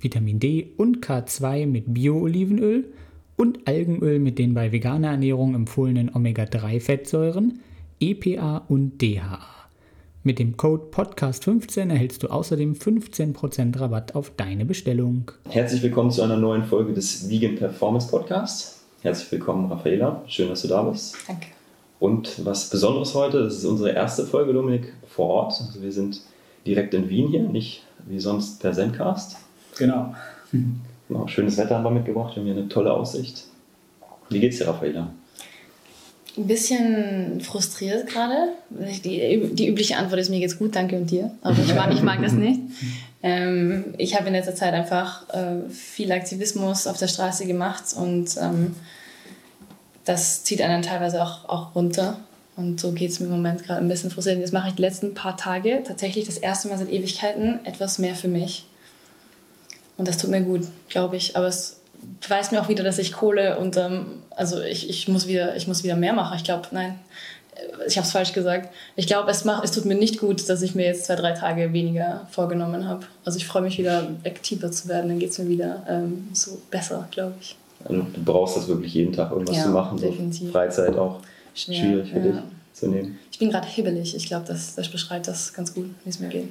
Vitamin D und K2 mit Bio-Olivenöl und Algenöl mit den bei veganer Ernährung empfohlenen Omega-3-Fettsäuren, EPA und DHA. Mit dem Code Podcast15 erhältst du außerdem 15% Rabatt auf deine Bestellung. Herzlich willkommen zu einer neuen Folge des Vegan Performance Podcasts. Herzlich willkommen, Raffaela. Schön, dass du da bist. Danke. Und was Besonderes heute, das ist unsere erste Folge, Dominik, vor Ort. Also wir sind direkt in Wien hier, nicht wie sonst per Zencast. Genau. genau. Schönes Wetter haben wir mitgebracht, wir haben hier eine tolle Aussicht. Wie geht's dir, Raffaela? Ein bisschen frustriert gerade. Die, die übliche Antwort ist, mir geht's gut, danke und dir. Aber ich mag, ich mag das nicht. Ähm, ich habe in letzter Zeit einfach äh, viel Aktivismus auf der Straße gemacht und ähm, das zieht einen teilweise auch, auch runter. Und so geht es mir im Moment gerade ein bisschen frustriert. Jetzt mache ich die letzten paar Tage tatsächlich das erste Mal seit Ewigkeiten etwas mehr für mich. Und das tut mir gut, glaube ich. Aber es beweist mir auch wieder, dass ich Kohle und ähm, also ich, ich, muss wieder, ich muss wieder mehr machen. Ich glaube, nein, ich habe es falsch gesagt. Ich glaube, es, es tut mir nicht gut, dass ich mir jetzt zwei, drei Tage weniger vorgenommen habe. Also ich freue mich wieder aktiver zu werden, dann geht es mir wieder ähm, so besser, glaube ich. Also du brauchst das wirklich jeden Tag irgendwas ja, zu machen. Definitiv. So Freizeit auch schwierig für ja. dich zu nehmen. Ich bin gerade hibbelig. Ich glaube, das, das beschreibt das ganz gut, wie es mir geht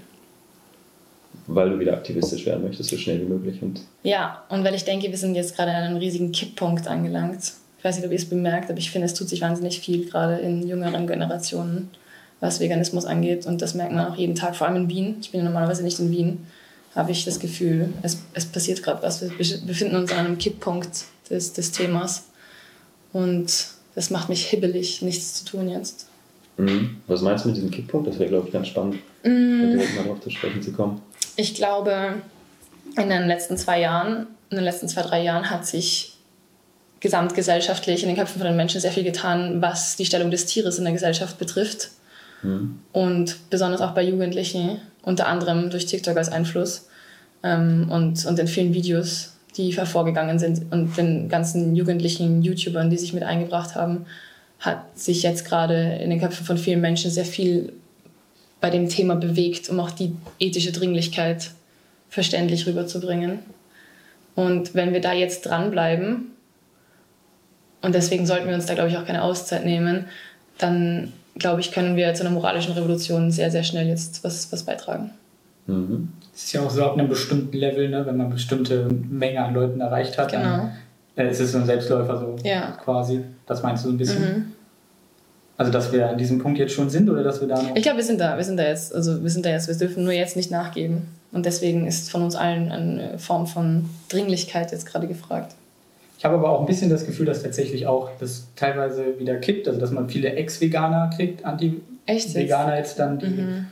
weil du wieder aktivistisch werden möchtest, so schnell wie möglich. Und ja, und weil ich denke, wir sind jetzt gerade an einem riesigen Kipppunkt angelangt. Ich weiß nicht, ob ihr es bemerkt, aber ich finde, es tut sich wahnsinnig viel, gerade in jüngeren Generationen, was Veganismus angeht. Und das merkt man auch jeden Tag, vor allem in Wien. Ich bin ja normalerweise nicht in Wien, habe ich das Gefühl, es, es passiert gerade was. Wir befinden uns an einem Kipppunkt des, des Themas. Und das macht mich hibbelig, nichts zu tun jetzt. Mhm. Was meinst du mit diesem Kipppunkt? Das wäre, glaube ich, ganz spannend, mhm. direkt mal darauf zu sprechen zu kommen. Ich glaube, in den letzten zwei Jahren, in den letzten zwei, drei Jahren hat sich gesamtgesellschaftlich in den Köpfen von den Menschen sehr viel getan, was die Stellung des Tieres in der Gesellschaft betrifft. Mhm. Und besonders auch bei Jugendlichen, unter anderem durch TikTok als Einfluss ähm, und, und den vielen Videos, die hervorgegangen sind und den ganzen jugendlichen YouTubern, die sich mit eingebracht haben, hat sich jetzt gerade in den Köpfen von vielen Menschen sehr viel bei dem Thema bewegt, um auch die ethische Dringlichkeit verständlich rüberzubringen. Und wenn wir da jetzt dranbleiben, und deswegen sollten wir uns da, glaube ich, auch keine Auszeit nehmen, dann, glaube ich, können wir zu einer moralischen Revolution sehr, sehr schnell jetzt was, was beitragen. Mhm. Es ist ja auch so ab einem bestimmten Level, ne, wenn man eine bestimmte Menge an Leuten erreicht hat, genau. dann äh, ist es so ein Selbstläufer so ja. quasi. Das meinst du so ein bisschen? Mhm. Also, dass wir an diesem Punkt jetzt schon sind oder dass wir da noch. Ich glaube, wir sind da. Wir sind da jetzt. Also, wir sind da jetzt. Wir dürfen nur jetzt nicht nachgeben. Und deswegen ist von uns allen eine Form von Dringlichkeit jetzt gerade gefragt. Ich habe aber auch ein bisschen das Gefühl, dass tatsächlich auch das teilweise wieder kippt. Also, dass man viele Ex-Veganer kriegt, Anti-Veganer jetzt dann, die mhm.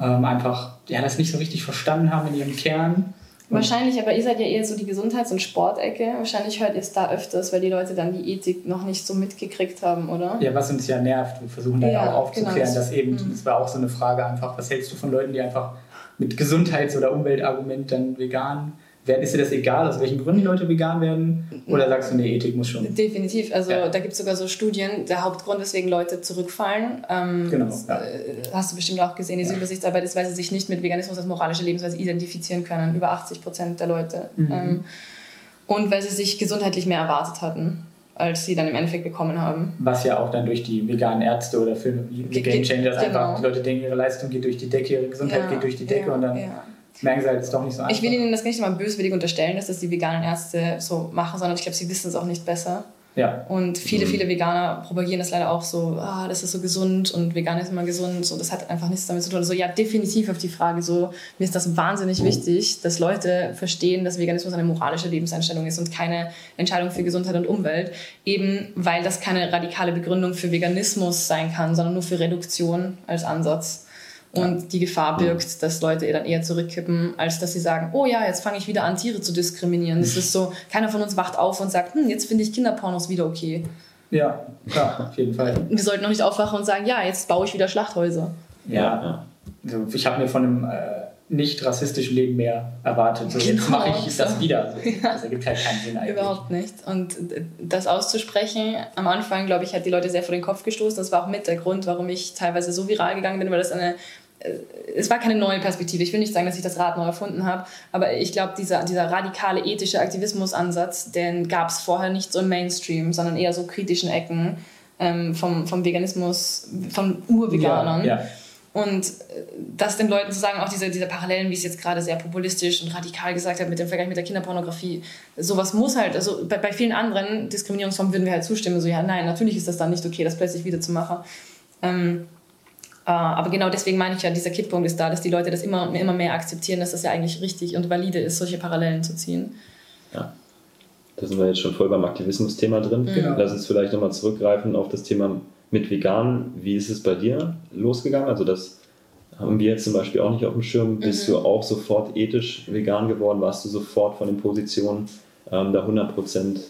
ähm, einfach ja, das nicht so richtig verstanden haben in ihrem Kern Wahrscheinlich, aber ihr seid ja eher so die Gesundheits- und Sportecke. Wahrscheinlich hört ihr es da öfters, weil die Leute dann die Ethik noch nicht so mitgekriegt haben, oder? Ja, was uns ja nervt. Wir versuchen da ja, auch aufzuklären, genau. dass eben, mhm. das war auch so eine Frage einfach, was hältst du von Leuten, die einfach mit Gesundheits- oder Umweltargument dann vegan ist dir das egal, aus welchen Gründen die Leute vegan werden? Oder sagst du, nee, Ethik muss schon? Definitiv. Also ja. da gibt es sogar so Studien, der Hauptgrund, weswegen Leute zurückfallen. Ähm, genau. Ja. Äh, hast du bestimmt auch gesehen, diese ja. Übersichtsarbeit ist, weil sie sich nicht mit Veganismus als moralische Lebensweise identifizieren können. Über 80 Prozent der Leute. Mhm. Ähm, und weil sie sich gesundheitlich mehr erwartet hatten als sie dann im Endeffekt bekommen haben. Was ja auch dann durch die veganen Ärzte oder Filme wie Game Changers genau. einfach, die Leute denken, ihre Leistung geht durch die Decke, ihre Gesundheit geht durch die Decke und dann merken sie halt, es doch nicht so einfach. Ich will ihnen das nicht mal böswillig unterstellen, dass das die veganen Ärzte so machen, sondern ich glaube, sie wissen es auch nicht besser. Ja. Und viele, mhm. viele Veganer propagieren das leider auch so, ah, das ist so gesund und vegan ist immer gesund. So, das hat einfach nichts damit zu tun. Also ja, definitiv auf die Frage so, mir ist das wahnsinnig wichtig, dass Leute verstehen, dass Veganismus eine moralische Lebenseinstellung ist und keine Entscheidung für Gesundheit und Umwelt. Eben weil das keine radikale Begründung für Veganismus sein kann, sondern nur für Reduktion als Ansatz. Und ja. die Gefahr birgt, dass Leute dann eher zurückkippen, als dass sie sagen, oh ja, jetzt fange ich wieder an, Tiere zu diskriminieren. Das ist so, keiner von uns wacht auf und sagt, hm, jetzt finde ich Kinderpornos wieder okay. Ja, klar, auf jeden Fall. Wir sollten noch nicht aufwachen und sagen, ja, jetzt baue ich wieder Schlachthäuser. Ja, ja. Also ich habe mir von einem äh, nicht rassistischen Leben mehr erwartet. So, genau, jetzt mache ich das wieder. So, ja. Das ergibt halt keinen Sinn eigentlich. Überhaupt nicht. Und das auszusprechen, am Anfang, glaube ich, hat die Leute sehr vor den Kopf gestoßen. Das war auch mit der Grund, warum ich teilweise so viral gegangen bin, weil das eine äh, es war keine neue Perspektive. Ich will nicht sagen, dass ich das Rad neu erfunden habe, aber ich glaube, dieser, dieser radikale ethische Aktivismusansatz, den gab es vorher nicht so im Mainstream, sondern eher so kritischen Ecken ähm, vom, vom Veganismus, von Urveganern. Ja, ja. Und äh, das den Leuten zu sagen, auch diese, diese Parallelen, wie es jetzt gerade sehr populistisch und radikal gesagt hat mit dem Vergleich mit der Kinderpornografie, sowas muss halt, also bei, bei vielen anderen Diskriminierungsformen würden wir halt zustimmen, so ja, nein, natürlich ist das dann nicht okay, das plötzlich wieder zu machen. Ähm, äh, aber genau deswegen meine ich ja, dieser Kipppunkt ist da, dass die Leute das immer, immer mehr akzeptieren, dass das ja eigentlich richtig und valide ist, solche Parallelen zu ziehen. Ja. Da sind wir jetzt schon voll beim Aktivismus-Thema drin. Mhm. Lass uns vielleicht nochmal zurückgreifen auf das Thema mit vegan. Wie ist es bei dir losgegangen? Also das haben wir jetzt zum Beispiel auch nicht auf dem Schirm. Bist mhm. du auch sofort ethisch vegan geworden? Warst du sofort von den Positionen ähm, da 100 Prozent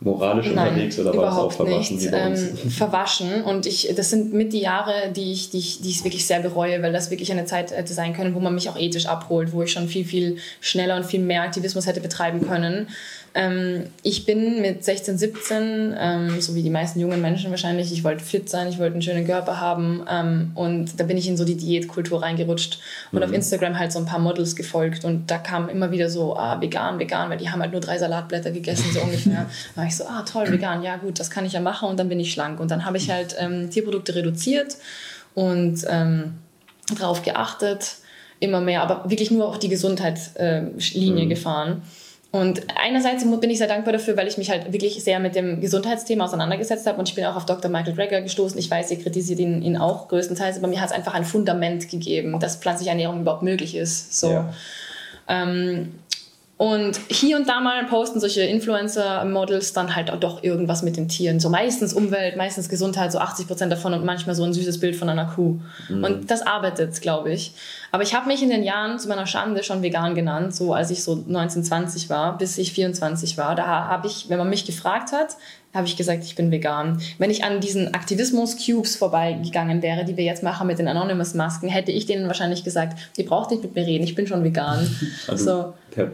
moralisch Nein, unterwegs oder war das auch verwaschen? Nicht. Ähm, verwaschen und ich, das sind mit die Jahre, die ich, die, ich, die ich wirklich sehr bereue, weil das wirklich eine Zeit hätte sein können, wo man mich auch ethisch abholt, wo ich schon viel, viel schneller und viel mehr Aktivismus hätte betreiben können. Ähm, ich bin mit 16, 17, ähm, so wie die meisten jungen Menschen wahrscheinlich, ich wollte fit sein, ich wollte einen schönen Körper haben ähm, und da bin ich in so die Diätkultur reingerutscht und mhm. auf Instagram halt so ein paar Models gefolgt und da kam immer wieder so, ah, vegan, vegan, weil die haben halt nur drei Salatblätter gegessen, so ungefähr. da war ich so, ah, toll, vegan, ja gut, das kann ich ja machen und dann bin ich schlank und dann habe ich halt ähm, Tierprodukte reduziert und ähm, darauf geachtet, immer mehr, aber wirklich nur auf die Gesundheitslinie äh, mhm. gefahren. Und einerseits bin ich sehr dankbar dafür, weil ich mich halt wirklich sehr mit dem Gesundheitsthema auseinandergesetzt habe und ich bin auch auf Dr. Michael Greger gestoßen. Ich weiß, ihr kritisiert ihn, ihn auch größtenteils, aber mir hat es einfach ein Fundament gegeben, dass pflanzliche Ernährung überhaupt möglich ist. So. Ja. Ähm, und hier und da mal posten solche Influencer-Models dann halt auch doch irgendwas mit den Tieren. So meistens Umwelt, meistens Gesundheit, so 80 Prozent davon und manchmal so ein süßes Bild von einer Kuh. Mhm. Und das arbeitet, glaube ich. Aber ich habe mich in den Jahren zu meiner Schande schon vegan genannt, so als ich so 19, 20 war, bis ich 24 war. Da habe ich, wenn man mich gefragt hat, habe ich gesagt, ich bin vegan. Wenn ich an diesen Aktivismus-Cubes vorbeigegangen wäre, die wir jetzt machen mit den Anonymous-Masken, hätte ich denen wahrscheinlich gesagt, ihr braucht nicht mit mir reden, ich bin schon vegan. Also, so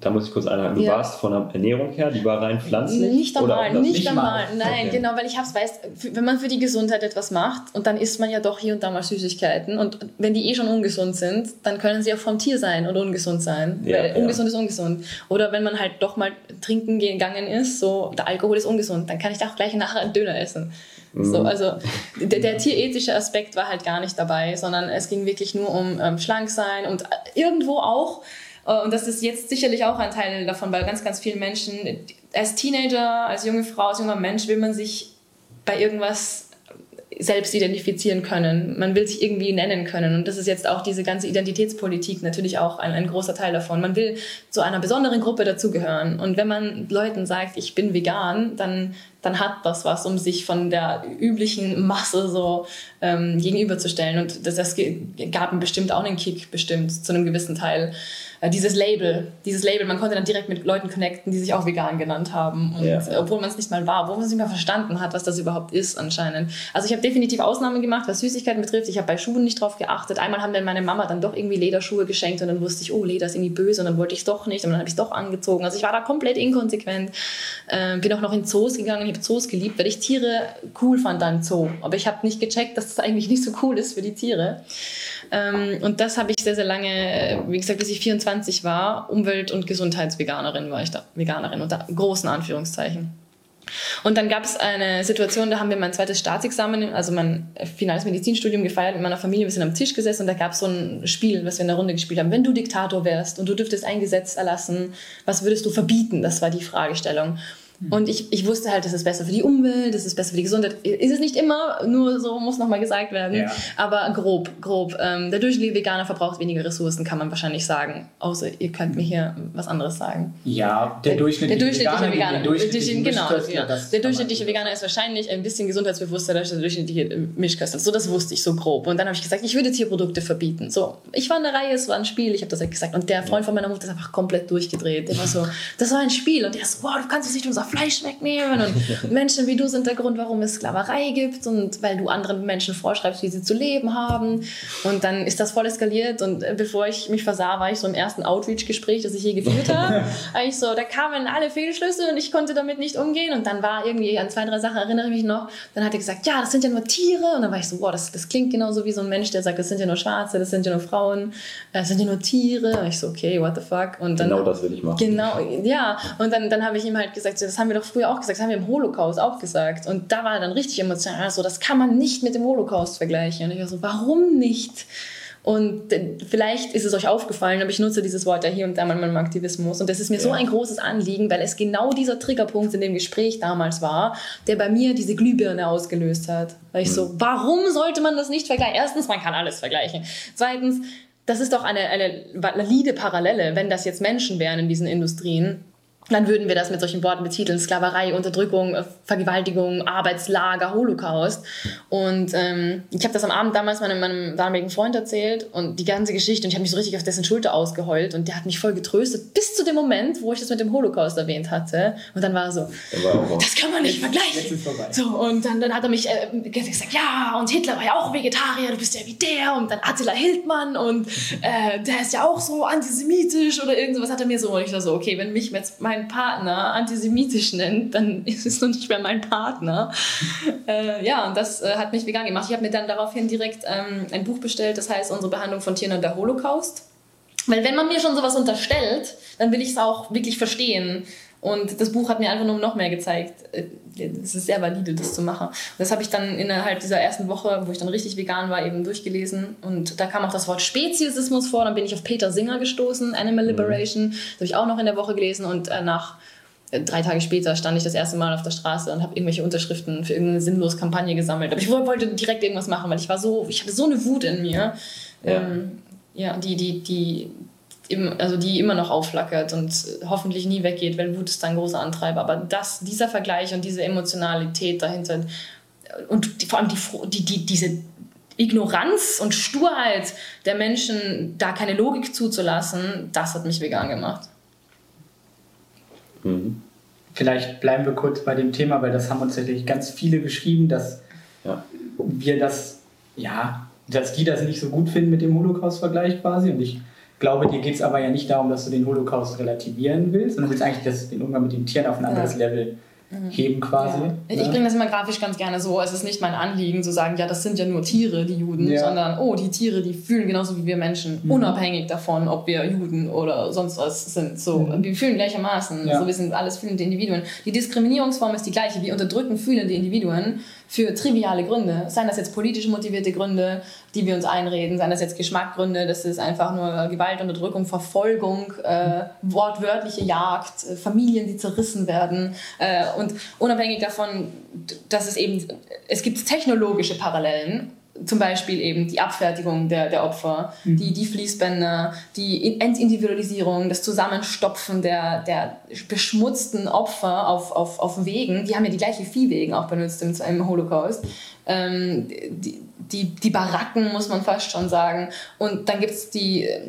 da muss ich kurz einhaken, du ja. warst von der Ernährung her, die war rein pflanzlich? Nicht einmal, nicht, nicht einmal. Nein, okay. genau, weil ich hab's weiß, wenn man für die Gesundheit etwas macht und dann isst man ja doch hier und da mal Süßigkeiten und wenn die eh schon ungesund sind, dann können sie auch vom Tier sein und ungesund sein, ja, weil ja. ungesund ist ungesund. Oder wenn man halt doch mal trinken gegangen ist, so der Alkohol ist ungesund, dann kann ich da auch gleich nachher einen Döner essen. So, mhm. also der, der, tierethische Aspekt war halt gar nicht dabei, sondern es ging wirklich nur um ähm, schlank sein und irgendwo auch äh, und das ist jetzt sicherlich auch ein Teil davon, weil ganz, ganz viele Menschen, als Teenager, als junge Frau, als junger Mensch will man sich bei irgendwas selbst identifizieren können. Man will sich irgendwie nennen können. Und das ist jetzt auch diese ganze Identitätspolitik natürlich auch ein, ein großer Teil davon. Man will zu einer besonderen Gruppe dazugehören. Und wenn man Leuten sagt, ich bin vegan, dann, dann hat das was, um sich von der üblichen Masse so ähm, gegenüberzustellen. Und das, das gab bestimmt auch einen Kick, bestimmt, zu einem gewissen Teil. Äh, dieses Label, dieses Label, man konnte dann direkt mit Leuten connecten, die sich auch vegan genannt haben. Und ja. Äh, obwohl man es nicht mal war, obwohl man es nicht mal verstanden hat, was das überhaupt ist anscheinend. Also ich habe definitiv Ausnahmen gemacht, was Süßigkeiten betrifft. Ich habe bei Schuhen nicht drauf geachtet. Einmal haben dann meine Mama dann doch irgendwie Lederschuhe geschenkt und dann wusste ich, oh, Leder ist irgendwie böse und dann wollte ich es doch nicht und dann habe ich es doch angezogen. Also ich war da komplett inkonsequent. Äh, bin auch noch in Zoos gegangen. Ich habe Zoos geliebt, weil ich Tiere cool fand dann Zoo. Aber ich habe nicht gecheckt, dass das eigentlich nicht so cool ist für die Tiere. Ähm, und das habe ich sehr, sehr lange, wie gesagt, bis ich 24 war, Umwelt- und Gesundheitsveganerin war ich da, Veganerin unter großen Anführungszeichen. Und dann gab es eine Situation, da haben wir mein zweites Staatsexamen, also mein finales Medizinstudium gefeiert mit meiner Familie. Wir sind am Tisch gesessen und da gab es so ein Spiel, was wir in der Runde gespielt haben. Wenn du Diktator wärst und du dürftest ein Gesetz erlassen, was würdest du verbieten? Das war die Fragestellung. Mhm. Und ich, ich wusste halt, das ist besser für die Umwelt, das ist besser für die Gesundheit. Ist es nicht immer, nur so muss nochmal gesagt werden. Ja. Aber grob, grob. Ähm, der durchschnittliche Veganer verbraucht weniger Ressourcen, kann man wahrscheinlich sagen. Außer ihr könnt mir hier was anderes sagen. Ja, der durchschnittliche, der durchschnittliche Veganer. durchschnittliche, genau, ja. Der durchschnittliche Veganer ist wahrscheinlich ein bisschen gesundheitsbewusster als der durchschnittliche Mischköstler. So, das wusste ich so grob. Und dann habe ich gesagt, ich würde Tierprodukte verbieten. So, ich war in der Reihe, es war ein Spiel, ich habe das halt gesagt. Und der Freund von meiner Mutter ist einfach komplett durchgedreht. Der war so, das war ein Spiel. Und der so, wow, du kannst jetzt nicht unser Fleisch wegnehmen. Und Menschen wie du sind der Grund, warum es Sklaverei gibt. Und weil du anderen Menschen vorschreibst, wie sie zu leben haben. Und dann ist das voll eskaliert. Und äh, bevor ich mich versah, war ich so im ersten Outreach-Gespräch, das ich je geführt habe. ich so, da kamen alle Fehlschlüsse und ich konnte damit nicht umgehen. Und dann war irgendwie an zwei, drei Sachen, erinnere ich mich noch. Dann hat er gesagt, ja, das sind ja nur Tiere. Und dann war ich so, wow, das, das klingt genauso wie so ein Mensch, der sagt, das sind ja nur Schwarze, das sind ja nur Frauen, äh, das sind ja nur Tiere. Und ich so, okay, what the fuck. Und dann, genau das will ich machen. Genau, ja. Und dann, dann habe ich ihm halt gesagt, das haben wir doch früher auch gesagt, das haben wir im Holocaust auch gesagt. Und da war er dann richtig emotional, so, das kann man nicht mit dem Holocaust vergleichen. Und ich war so, warum nicht? Und vielleicht ist es euch aufgefallen, aber ich nutze dieses Wort ja hier und da mal in meinem Aktivismus. Und das ist mir ja. so ein großes Anliegen, weil es genau dieser Triggerpunkt in dem Gespräch damals war, der bei mir diese Glühbirne ausgelöst hat. Weil ich mhm. so, warum sollte man das nicht vergleichen? Erstens, man kann alles vergleichen. Zweitens, das ist doch eine, eine valide Parallele, wenn das jetzt Menschen wären in diesen Industrien dann würden wir das mit solchen Worten betiteln. Sklaverei, Unterdrückung, äh, Vergewaltigung, Arbeitslager, Holocaust. Und ähm, ich habe das am Abend damals meinem, meinem damaligen Freund erzählt und die ganze Geschichte und ich habe mich so richtig auf dessen Schulter ausgeheult und der hat mich voll getröstet, bis zu dem Moment, wo ich das mit dem Holocaust erwähnt hatte. Und dann war er so, war das kann man nicht vergleichen. So, und dann, dann hat er mich äh, gesagt, ja, und Hitler war ja auch Vegetarier, du bist ja wie der. Und dann Attila Hildmann und äh, der ist ja auch so antisemitisch oder irgendwas hat er mir so. Und ich war so, okay, wenn mich jetzt mein meinen Partner antisemitisch nennt, dann ist es noch nicht mehr mein Partner. äh, ja, und das äh, hat mich vegan gemacht. Ich habe mir dann daraufhin direkt ähm, ein Buch bestellt, das heißt Unsere Behandlung von Tieren und der Holocaust. Weil wenn man mir schon sowas unterstellt, dann will ich es auch wirklich verstehen. Und das Buch hat mir einfach nur noch mehr gezeigt, äh, es ist sehr valide, das zu machen. Und das habe ich dann innerhalb dieser ersten Woche, wo ich dann richtig vegan war, eben durchgelesen. Und da kam auch das Wort Speziesismus vor. Dann bin ich auf Peter Singer gestoßen, Animal mhm. Liberation. Das habe ich auch noch in der Woche gelesen. Und äh, nach äh, drei Tage später stand ich das erste Mal auf der Straße und habe irgendwelche Unterschriften für irgendeine sinnlose Kampagne gesammelt. Aber ich wollte direkt irgendwas machen, weil ich war so, ich hatte so eine Wut in mir. Ja, ähm, ja die, die, die also die immer noch aufflackert und hoffentlich nie weggeht, weil Wut ist ein großer Antreiber. Aber das, dieser Vergleich und diese Emotionalität dahinter und die, vor allem die, die, die, diese Ignoranz und Sturheit der Menschen, da keine Logik zuzulassen, das hat mich vegan gemacht. Mhm. Vielleicht bleiben wir kurz bei dem Thema, weil das haben uns tatsächlich ganz viele geschrieben, dass ja. wir das, ja, dass die das nicht so gut finden mit dem Holocaust-Vergleich quasi. Und ich glaube, dir geht es aber ja nicht darum, dass du den Holocaust relativieren willst, sondern du willst eigentlich das, den Umgang mit den Tieren auf ein anderes ja. Level Mhm. heben quasi. Ja. Ich, ich bringe das immer grafisch ganz gerne so. Es ist nicht mein Anliegen zu sagen, ja, das sind ja nur Tiere, die Juden, ja. sondern oh, die Tiere, die fühlen genauso wie wir Menschen, mhm. unabhängig davon, ob wir Juden oder sonst was sind. So, mhm. wir fühlen gleichermaßen. Ja. So, wir sind alles fühlende Individuen. Die Diskriminierungsform ist die gleiche. Wir unterdrücken fühlende Individuen für triviale Gründe. Seien das jetzt politisch motivierte Gründe, die wir uns einreden, seien das jetzt Geschmackgründe, das ist einfach nur Gewalt, Unterdrückung, Verfolgung, äh, wortwörtliche Jagd, äh, Familien, die zerrissen werden. Äh, und unabhängig davon, dass es eben, es gibt technologische Parallelen zum Beispiel eben die Abfertigung der, der Opfer, mhm. die, die Fließbänder, die Entindividualisierung, das Zusammenstopfen der, der beschmutzten Opfer auf, auf, auf Wegen, die haben ja die gleiche Viehwegen auch benutzt im, im Holocaust. Ähm, die, die, die Baracken, muss man fast schon sagen. Und dann gibt es die äh,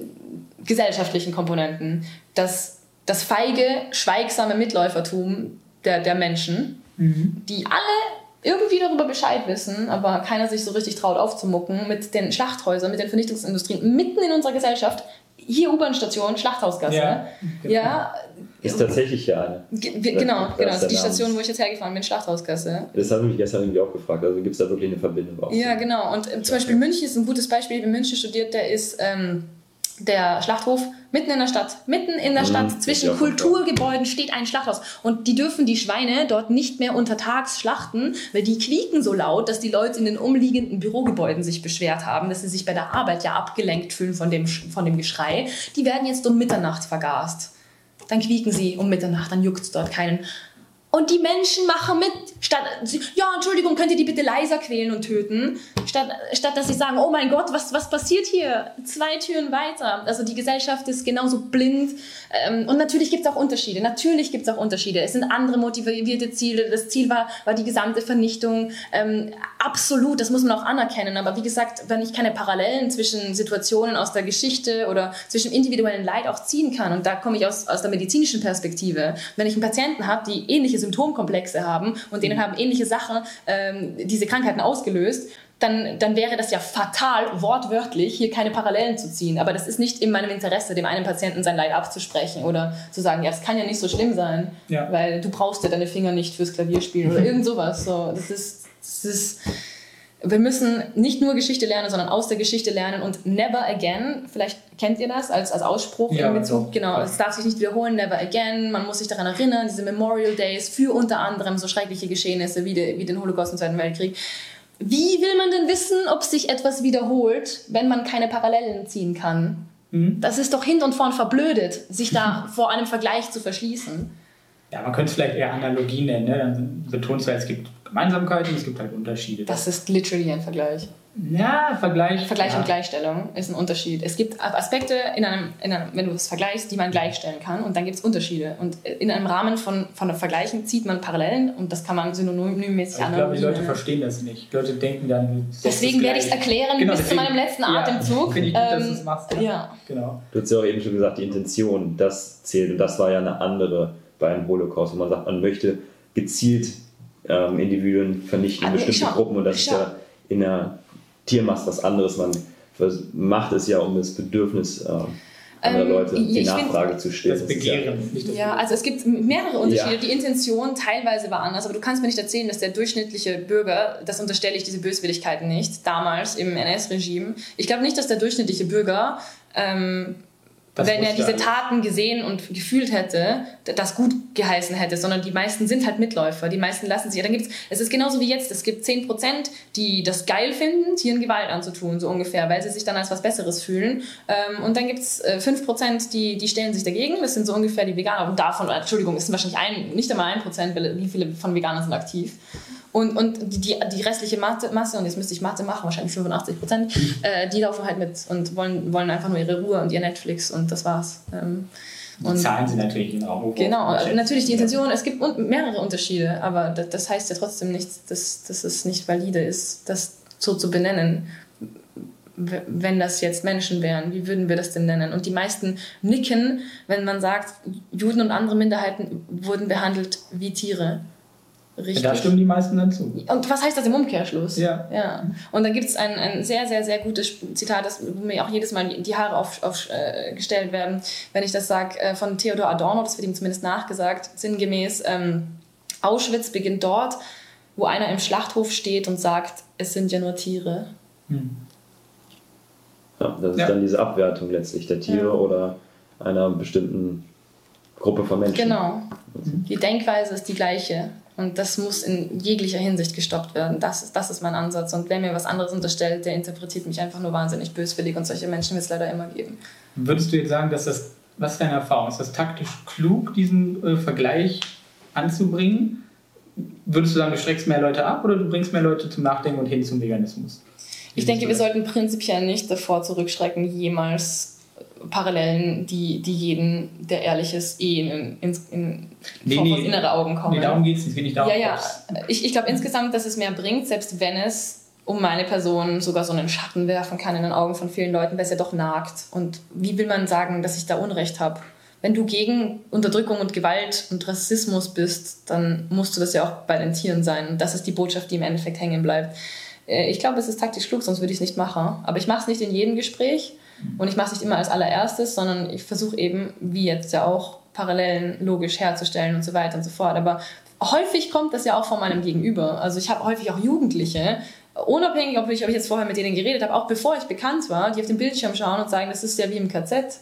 gesellschaftlichen Komponenten. Das, das feige, schweigsame Mitläufertum der, der Menschen, mhm. die alle irgendwie darüber Bescheid wissen, aber keiner sich so richtig traut aufzumucken mit den Schlachthäusern, mit den Vernichtungsindustrien mitten in unserer Gesellschaft. Hier U-Bahn-Station, Schlachthausgasse. Ja, genau. ja. Ist tatsächlich ja eine. Ge genau, genau. Das ist die Station, wo ich jetzt hergefahren bin, Schlachthausgasse. Das habe ich mich gestern irgendwie auch gefragt. Also gibt es da wirklich eine Verbindung? Auch ja, genau. Und äh, zum Beispiel München ist ein gutes Beispiel. Ich habe in München studiert, der ist. Ähm, der Schlachthof mitten in der Stadt. Mitten in der mhm, Stadt zwischen Kulturgebäuden steht ein Schlachthaus. Und die dürfen die Schweine dort nicht mehr untertags schlachten, weil die quieken so laut, dass die Leute in den umliegenden Bürogebäuden sich beschwert haben, dass sie sich bei der Arbeit ja abgelenkt fühlen von dem, von dem Geschrei. Die werden jetzt um Mitternacht vergast. Dann quieken sie um Mitternacht, dann juckt es dort keinen. Und die Menschen machen mit, statt, ja, Entschuldigung, könnt ihr die bitte leiser quälen und töten, statt, statt dass sie sagen, oh mein Gott, was, was passiert hier? Zwei Türen weiter. Also die Gesellschaft ist genauso blind. Ähm, und natürlich gibt es auch Unterschiede. Natürlich gibt es auch Unterschiede. Es sind andere motivierte Ziele. Das Ziel war, war die gesamte Vernichtung. Ähm, absolut, das muss man auch anerkennen. Aber wie gesagt, wenn ich keine Parallelen zwischen Situationen aus der Geschichte oder zwischen individuellen Leid auch ziehen kann, und da komme ich aus, aus der medizinischen Perspektive, wenn ich einen Patienten habe, die ähnliche Symptomkomplexe haben und denen mhm. haben ähnliche Sachen ähm, diese Krankheiten ausgelöst, dann, dann wäre das ja fatal, wortwörtlich hier keine Parallelen zu ziehen. Aber das ist nicht in meinem Interesse, dem einen Patienten sein Leid abzusprechen oder zu sagen, ja, das kann ja nicht so schlimm sein, ja. weil du brauchst ja deine Finger nicht fürs Klavierspielen oder irgend sowas. So, das ist, das ist wir müssen nicht nur Geschichte lernen, sondern aus der Geschichte lernen und never again, vielleicht kennt ihr das als, als Ausspruch ja, in Bezug, genau, es darf sich nicht wiederholen, never again, man muss sich daran erinnern, diese Memorial Days für unter anderem so schreckliche Geschehnisse wie, de, wie den Holocaust im Zweiten Weltkrieg. Wie will man denn wissen, ob sich etwas wiederholt, wenn man keine Parallelen ziehen kann? Mhm. Das ist doch hin und vorn verblödet, sich da vor einem Vergleich zu verschließen. Ja, man könnte es vielleicht eher Analogie nennen. Ne? Dann betonst du, es gibt Gemeinsamkeiten, es gibt halt Unterschiede. Das ist literally ein Vergleich. Ja, Vergleich. Vergleich ja. und Gleichstellung ist ein Unterschied. Es gibt Aspekte, in einem, in einem, wenn du es vergleichst, die man gleichstellen kann und dann gibt es Unterschiede. Und in einem Rahmen von, von Vergleichen zieht man Parallelen und das kann man synonymmäßig also Ich glaube, die Leute verstehen das nicht. Die Leute denken dann. Deswegen werde ich es erklären genau, bis deswegen, zu meinem letzten ja, Atemzug. Finde ich gut, ähm, dass du es machst. Ja. ja. Genau. Du hast ja auch eben schon gesagt, die Intention, das zählt und das war ja eine andere beim Holocaust, wo man sagt, man möchte gezielt ähm, Individuen vernichten, also, bestimmte schau, Gruppen und das ist ja in der Tiermasse was anderes. Man macht es ja, um das Bedürfnis äh, anderer ähm, Leute die Nachfrage find, zu stellen. Das Begehren. Das ja, ja, also es gibt mehrere Unterschiede. Ja. Die Intention teilweise war anders, aber du kannst mir nicht erzählen, dass der durchschnittliche Bürger, das unterstelle ich diese Böswilligkeiten nicht, damals im NS-Regime, ich glaube nicht, dass der durchschnittliche Bürger ähm, das wenn er diese Taten gesehen und gefühlt hätte, das gut geheißen hätte, sondern die meisten sind halt Mitläufer. Die meisten lassen sich. Dann gibt's, es ist genauso wie jetzt. Es gibt 10%, die das geil finden, Tieren Gewalt anzutun, so ungefähr, weil sie sich dann als was Besseres fühlen. Ähm, und dann gibt es 5%, die, die stellen sich dagegen. Das sind so ungefähr die Veganer. Und davon, Entschuldigung, es sind wahrscheinlich ein, nicht einmal ein Prozent, wie viele von Veganern sind aktiv. Und, und die, die restliche Masse, und jetzt müsste ich Mathe machen, wahrscheinlich 85 Prozent, äh, die laufen halt mit und wollen, wollen einfach nur ihre Ruhe und ihr Netflix und das war's. Ähm, die und Zahlen sind natürlich in auch Genau, natürlich die Intention, es gibt mehrere Unterschiede, aber das, das heißt ja trotzdem nicht, dass, dass es nicht valide ist, das so zu benennen wenn das jetzt Menschen wären, wie würden wir das denn nennen? Und die meisten nicken, wenn man sagt, Juden und andere Minderheiten wurden behandelt wie Tiere. Richtig. Da stimmen die meisten dazu. Und was heißt das im Umkehrschluss? Ja. ja. Und dann gibt es ein, ein sehr, sehr, sehr gutes Zitat, das mir auch jedes Mal die Haare aufgestellt auf, äh, werden, wenn ich das sage, äh, von Theodor Adorno, das wird ihm zumindest nachgesagt, sinngemäß, ähm, Auschwitz beginnt dort, wo einer im Schlachthof steht und sagt, es sind ja nur Tiere. Hm. Ja, das ist ja. dann diese Abwertung letztlich der Tiere ja. oder einer bestimmten Gruppe von Menschen. Genau. Die Denkweise ist die gleiche. Und das muss in jeglicher Hinsicht gestoppt werden. Das ist, das ist mein Ansatz. Und wer mir was anderes unterstellt, der interpretiert mich einfach nur wahnsinnig böswillig. Und solche Menschen wird es leider immer geben. Würdest du jetzt sagen, dass das, was ist deine Erfahrung? Ist das taktisch klug, diesen äh, Vergleich anzubringen? Würdest du sagen, du schreckst mehr Leute ab oder du bringst mehr Leute zum Nachdenken und hin zum Veganismus? Ich denke, wir sollten prinzipiell nicht davor zurückschrecken, jemals Parallelen, die, die jeden, der ehrlich ist, eh in, in, in nee, nee, innere Augen kommen. Nee, darum geht es nicht, nicht darum. Ja, ja. Ich, ich glaube insgesamt, dass es mehr bringt, selbst wenn es um meine Person sogar so einen Schatten werfen kann in den Augen von vielen Leuten, weil es ja doch nagt. Und wie will man sagen, dass ich da Unrecht habe? Wenn du gegen Unterdrückung und Gewalt und Rassismus bist, dann musst du das ja auch bei den Tieren sein. Und das ist die Botschaft, die im Endeffekt hängen bleibt. Äh, ich glaube, es ist taktisch klug, sonst würde ich es nicht machen. Aber ich mache es nicht in jedem Gespräch. Und ich mache es nicht immer als allererstes, sondern ich versuche eben, wie jetzt ja auch, Parallelen logisch herzustellen und so weiter und so fort. Aber häufig kommt das ja auch von meinem Gegenüber. Also ich habe häufig auch Jugendliche, unabhängig, ob ich, ob ich jetzt vorher mit denen geredet habe, auch bevor ich bekannt war, die auf den Bildschirm schauen und sagen, das ist ja wie im KZ.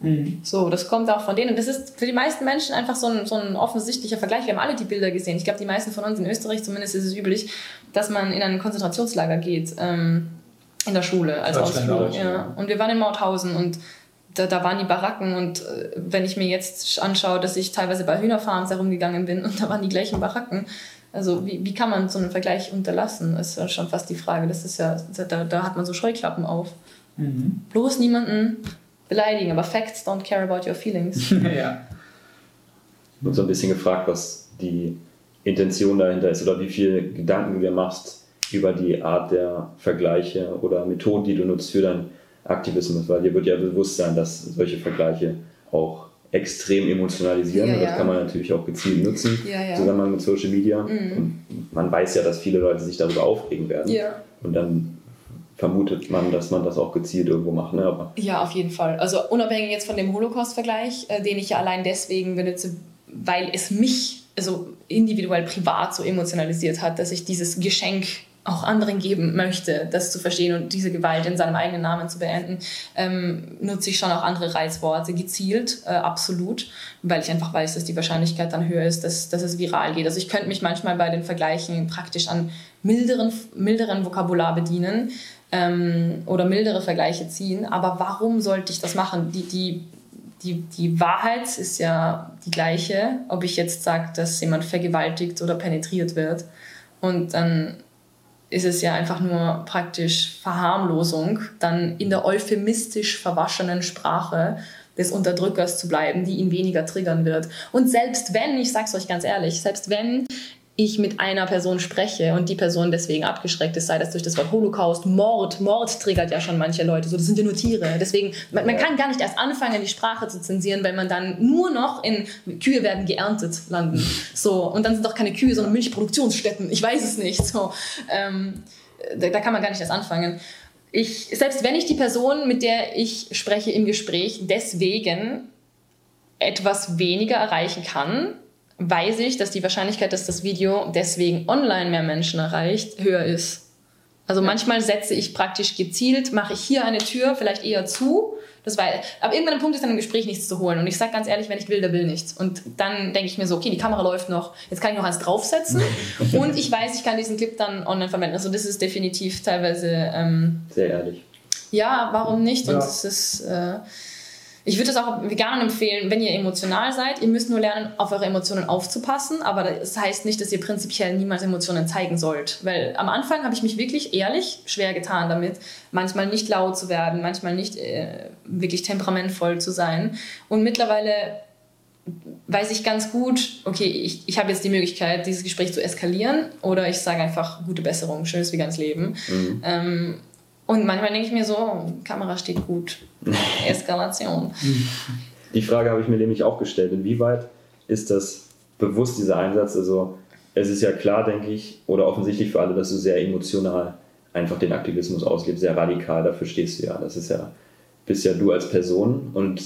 Mhm. So, das kommt auch von denen. Das ist für die meisten Menschen einfach so ein, so ein offensichtlicher Vergleich. Wir haben alle die Bilder gesehen. Ich glaube, die meisten von uns in Österreich zumindest ist es üblich, dass man in ein Konzentrationslager geht. Ähm, in der Schule, als Ausflug. Ja. Und wir waren in Mauthausen und da, da waren die Baracken und äh, wenn ich mir jetzt anschaue, dass ich teilweise bei Hühnerfarms herumgegangen bin und da waren die gleichen Baracken. Also wie, wie kann man so einen Vergleich unterlassen, ist ja schon fast die Frage. Das ist ja, da, da hat man so Scheuklappen auf. Mhm. Bloß niemanden beleidigen, aber Facts don't care about your feelings. ja. Ich habe so ein bisschen gefragt, was die Intention dahinter ist oder wie viele Gedanken du dir machst über die Art der Vergleiche oder Methoden, die du nutzt für deinen Aktivismus, weil dir wird ja bewusst sein, dass solche Vergleiche auch extrem emotionalisieren. Ja, ja. Das kann man natürlich auch gezielt nutzen, ja, ja. zusammen mit Social Media. Mhm. Man weiß ja, dass viele Leute sich darüber aufregen werden. Ja. Und dann vermutet man, dass man das auch gezielt irgendwo macht. Ne? Aber ja, auf jeden Fall. Also unabhängig jetzt von dem Holocaust-Vergleich, äh, den ich ja allein deswegen benutze, weil es mich also individuell privat so emotionalisiert hat, dass ich dieses Geschenk auch anderen geben möchte, das zu verstehen und diese Gewalt in seinem eigenen Namen zu beenden, ähm, nutze ich schon auch andere Reizworte gezielt, äh, absolut, weil ich einfach weiß, dass die Wahrscheinlichkeit dann höher ist, dass, dass es viral geht. Also ich könnte mich manchmal bei den Vergleichen praktisch an milderen, milderen Vokabular bedienen ähm, oder mildere Vergleiche ziehen, aber warum sollte ich das machen? Die, die, die, die Wahrheit ist ja die gleiche, ob ich jetzt sage, dass jemand vergewaltigt oder penetriert wird. Und dann ist es ja einfach nur praktisch Verharmlosung, dann in der euphemistisch verwaschenen Sprache des Unterdrückers zu bleiben, die ihn weniger triggern wird. Und selbst wenn, ich sag's euch ganz ehrlich, selbst wenn ich mit einer Person spreche und die Person deswegen abgeschreckt ist, sei das durch das Wort Holocaust, Mord, Mord triggert ja schon manche Leute, so das sind ja nur Tiere. Deswegen, man, man kann gar nicht erst anfangen, die Sprache zu zensieren, weil man dann nur noch in Kühe werden geerntet landen. So, und dann sind doch keine Kühe, sondern Milchproduktionsstätten. Ich weiß es nicht. So, ähm, da, da kann man gar nicht erst anfangen. Ich, selbst wenn ich die Person, mit der ich spreche im Gespräch, deswegen etwas weniger erreichen kann, weiß ich, dass die Wahrscheinlichkeit, dass das Video deswegen online mehr Menschen erreicht, höher ist. Also ja. manchmal setze ich praktisch gezielt, mache ich hier eine Tür vielleicht eher zu. Das war, aber irgendwann ein Punkt ist dann im Gespräch nichts zu holen. Und ich sage ganz ehrlich, wenn ich will, der will nichts. Und dann denke ich mir so, okay, die Kamera läuft noch, jetzt kann ich noch eins draufsetzen. und ich weiß, ich kann diesen Clip dann online verwenden. Also das ist definitiv teilweise... Ähm, Sehr ehrlich. Ja, warum nicht? Ja. Und es ist... Äh, ich würde es auch Veganern empfehlen, wenn ihr emotional seid, ihr müsst nur lernen, auf eure Emotionen aufzupassen, aber das heißt nicht, dass ihr prinzipiell niemals Emotionen zeigen sollt. Weil am Anfang habe ich mich wirklich ehrlich schwer getan damit, manchmal nicht laut zu werden, manchmal nicht äh, wirklich temperamentvoll zu sein. Und mittlerweile weiß ich ganz gut, okay, ich, ich habe jetzt die Möglichkeit, dieses Gespräch zu eskalieren oder ich sage einfach gute Besserung, schönes veganes Leben. Mhm. Ähm, und manchmal denke ich mir so, Kamera steht gut. Eskalation. Die Frage habe ich mir nämlich auch gestellt. Inwieweit ist das bewusst, dieser Einsatz? Also, es ist ja klar, denke ich, oder offensichtlich für alle, dass du sehr emotional einfach den Aktivismus auslebst, sehr radikal. Dafür stehst du ja. Das ist ja, bist ja du als Person. Und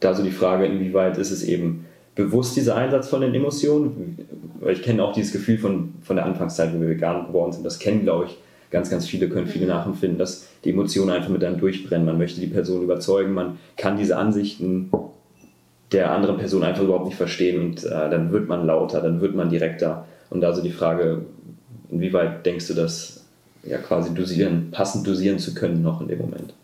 da so die Frage, inwieweit ist es eben bewusst dieser Einsatz von den Emotionen? Weil ich kenne auch dieses Gefühl von, von der Anfangszeit, wo wir vegan geworden sind. Das kennen, glaube ich, ganz, ganz viele können viele mhm. nachempfinden, dass die Emotionen einfach mit einem durchbrennen. Man möchte die Person überzeugen, man kann diese Ansichten der anderen Person einfach überhaupt nicht verstehen und äh, dann wird man lauter, dann wird man direkter. Und also die Frage, inwieweit denkst du, das ja quasi dosieren, passend dosieren zu können noch in dem Moment?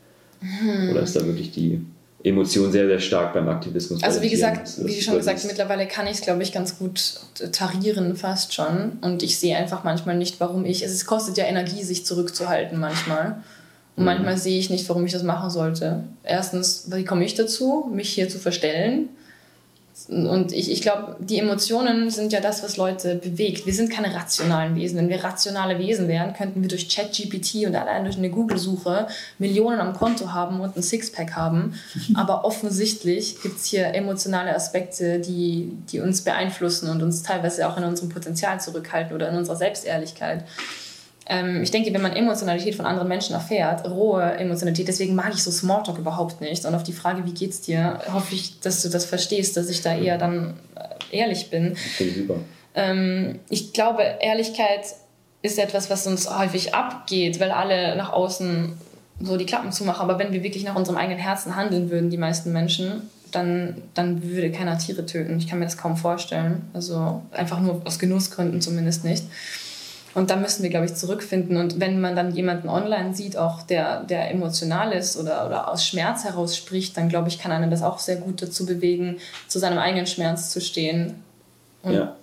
Hm. Oder ist da wirklich die Emotion sehr, sehr stark beim Aktivismus. Also wie gesagt, wie schon gesagt, mittlerweile kann ich es, glaube ich, ganz gut tarieren fast schon. Und ich sehe einfach manchmal nicht, warum ich, es kostet ja Energie, sich zurückzuhalten manchmal. Und mhm. manchmal sehe ich nicht, warum ich das machen sollte. Erstens, wie komme ich dazu, mich hier zu verstellen? Und ich, ich glaube, die Emotionen sind ja das, was Leute bewegt. Wir sind keine rationalen Wesen. Wenn wir rationale Wesen wären, könnten wir durch ChatGPT und allein durch eine Google-Suche Millionen am Konto haben und ein Sixpack haben. Aber offensichtlich gibt es hier emotionale Aspekte, die, die uns beeinflussen und uns teilweise auch in unserem Potenzial zurückhalten oder in unserer Selbstehrlichkeit. Ähm, ich denke, wenn man Emotionalität von anderen Menschen erfährt, rohe Emotionalität, deswegen mag ich so Smalltalk überhaupt nicht. Und auf die Frage, wie geht's dir, hoffe ich, dass du das verstehst, dass ich da eher dann äh, ehrlich bin. Super. Ähm, ich glaube, Ehrlichkeit ist etwas, was uns häufig abgeht, weil alle nach außen so die Klappen zumachen. Aber wenn wir wirklich nach unserem eigenen Herzen handeln würden, die meisten Menschen, dann, dann würde keiner Tiere töten. Ich kann mir das kaum vorstellen. Also einfach nur aus Genussgründen zumindest nicht. Und da müssen wir, glaube ich, zurückfinden. Und wenn man dann jemanden online sieht, auch der, der emotional ist oder, oder aus Schmerz heraus spricht, dann glaube ich, kann einen das auch sehr gut dazu bewegen, zu seinem eigenen Schmerz zu stehen und ja.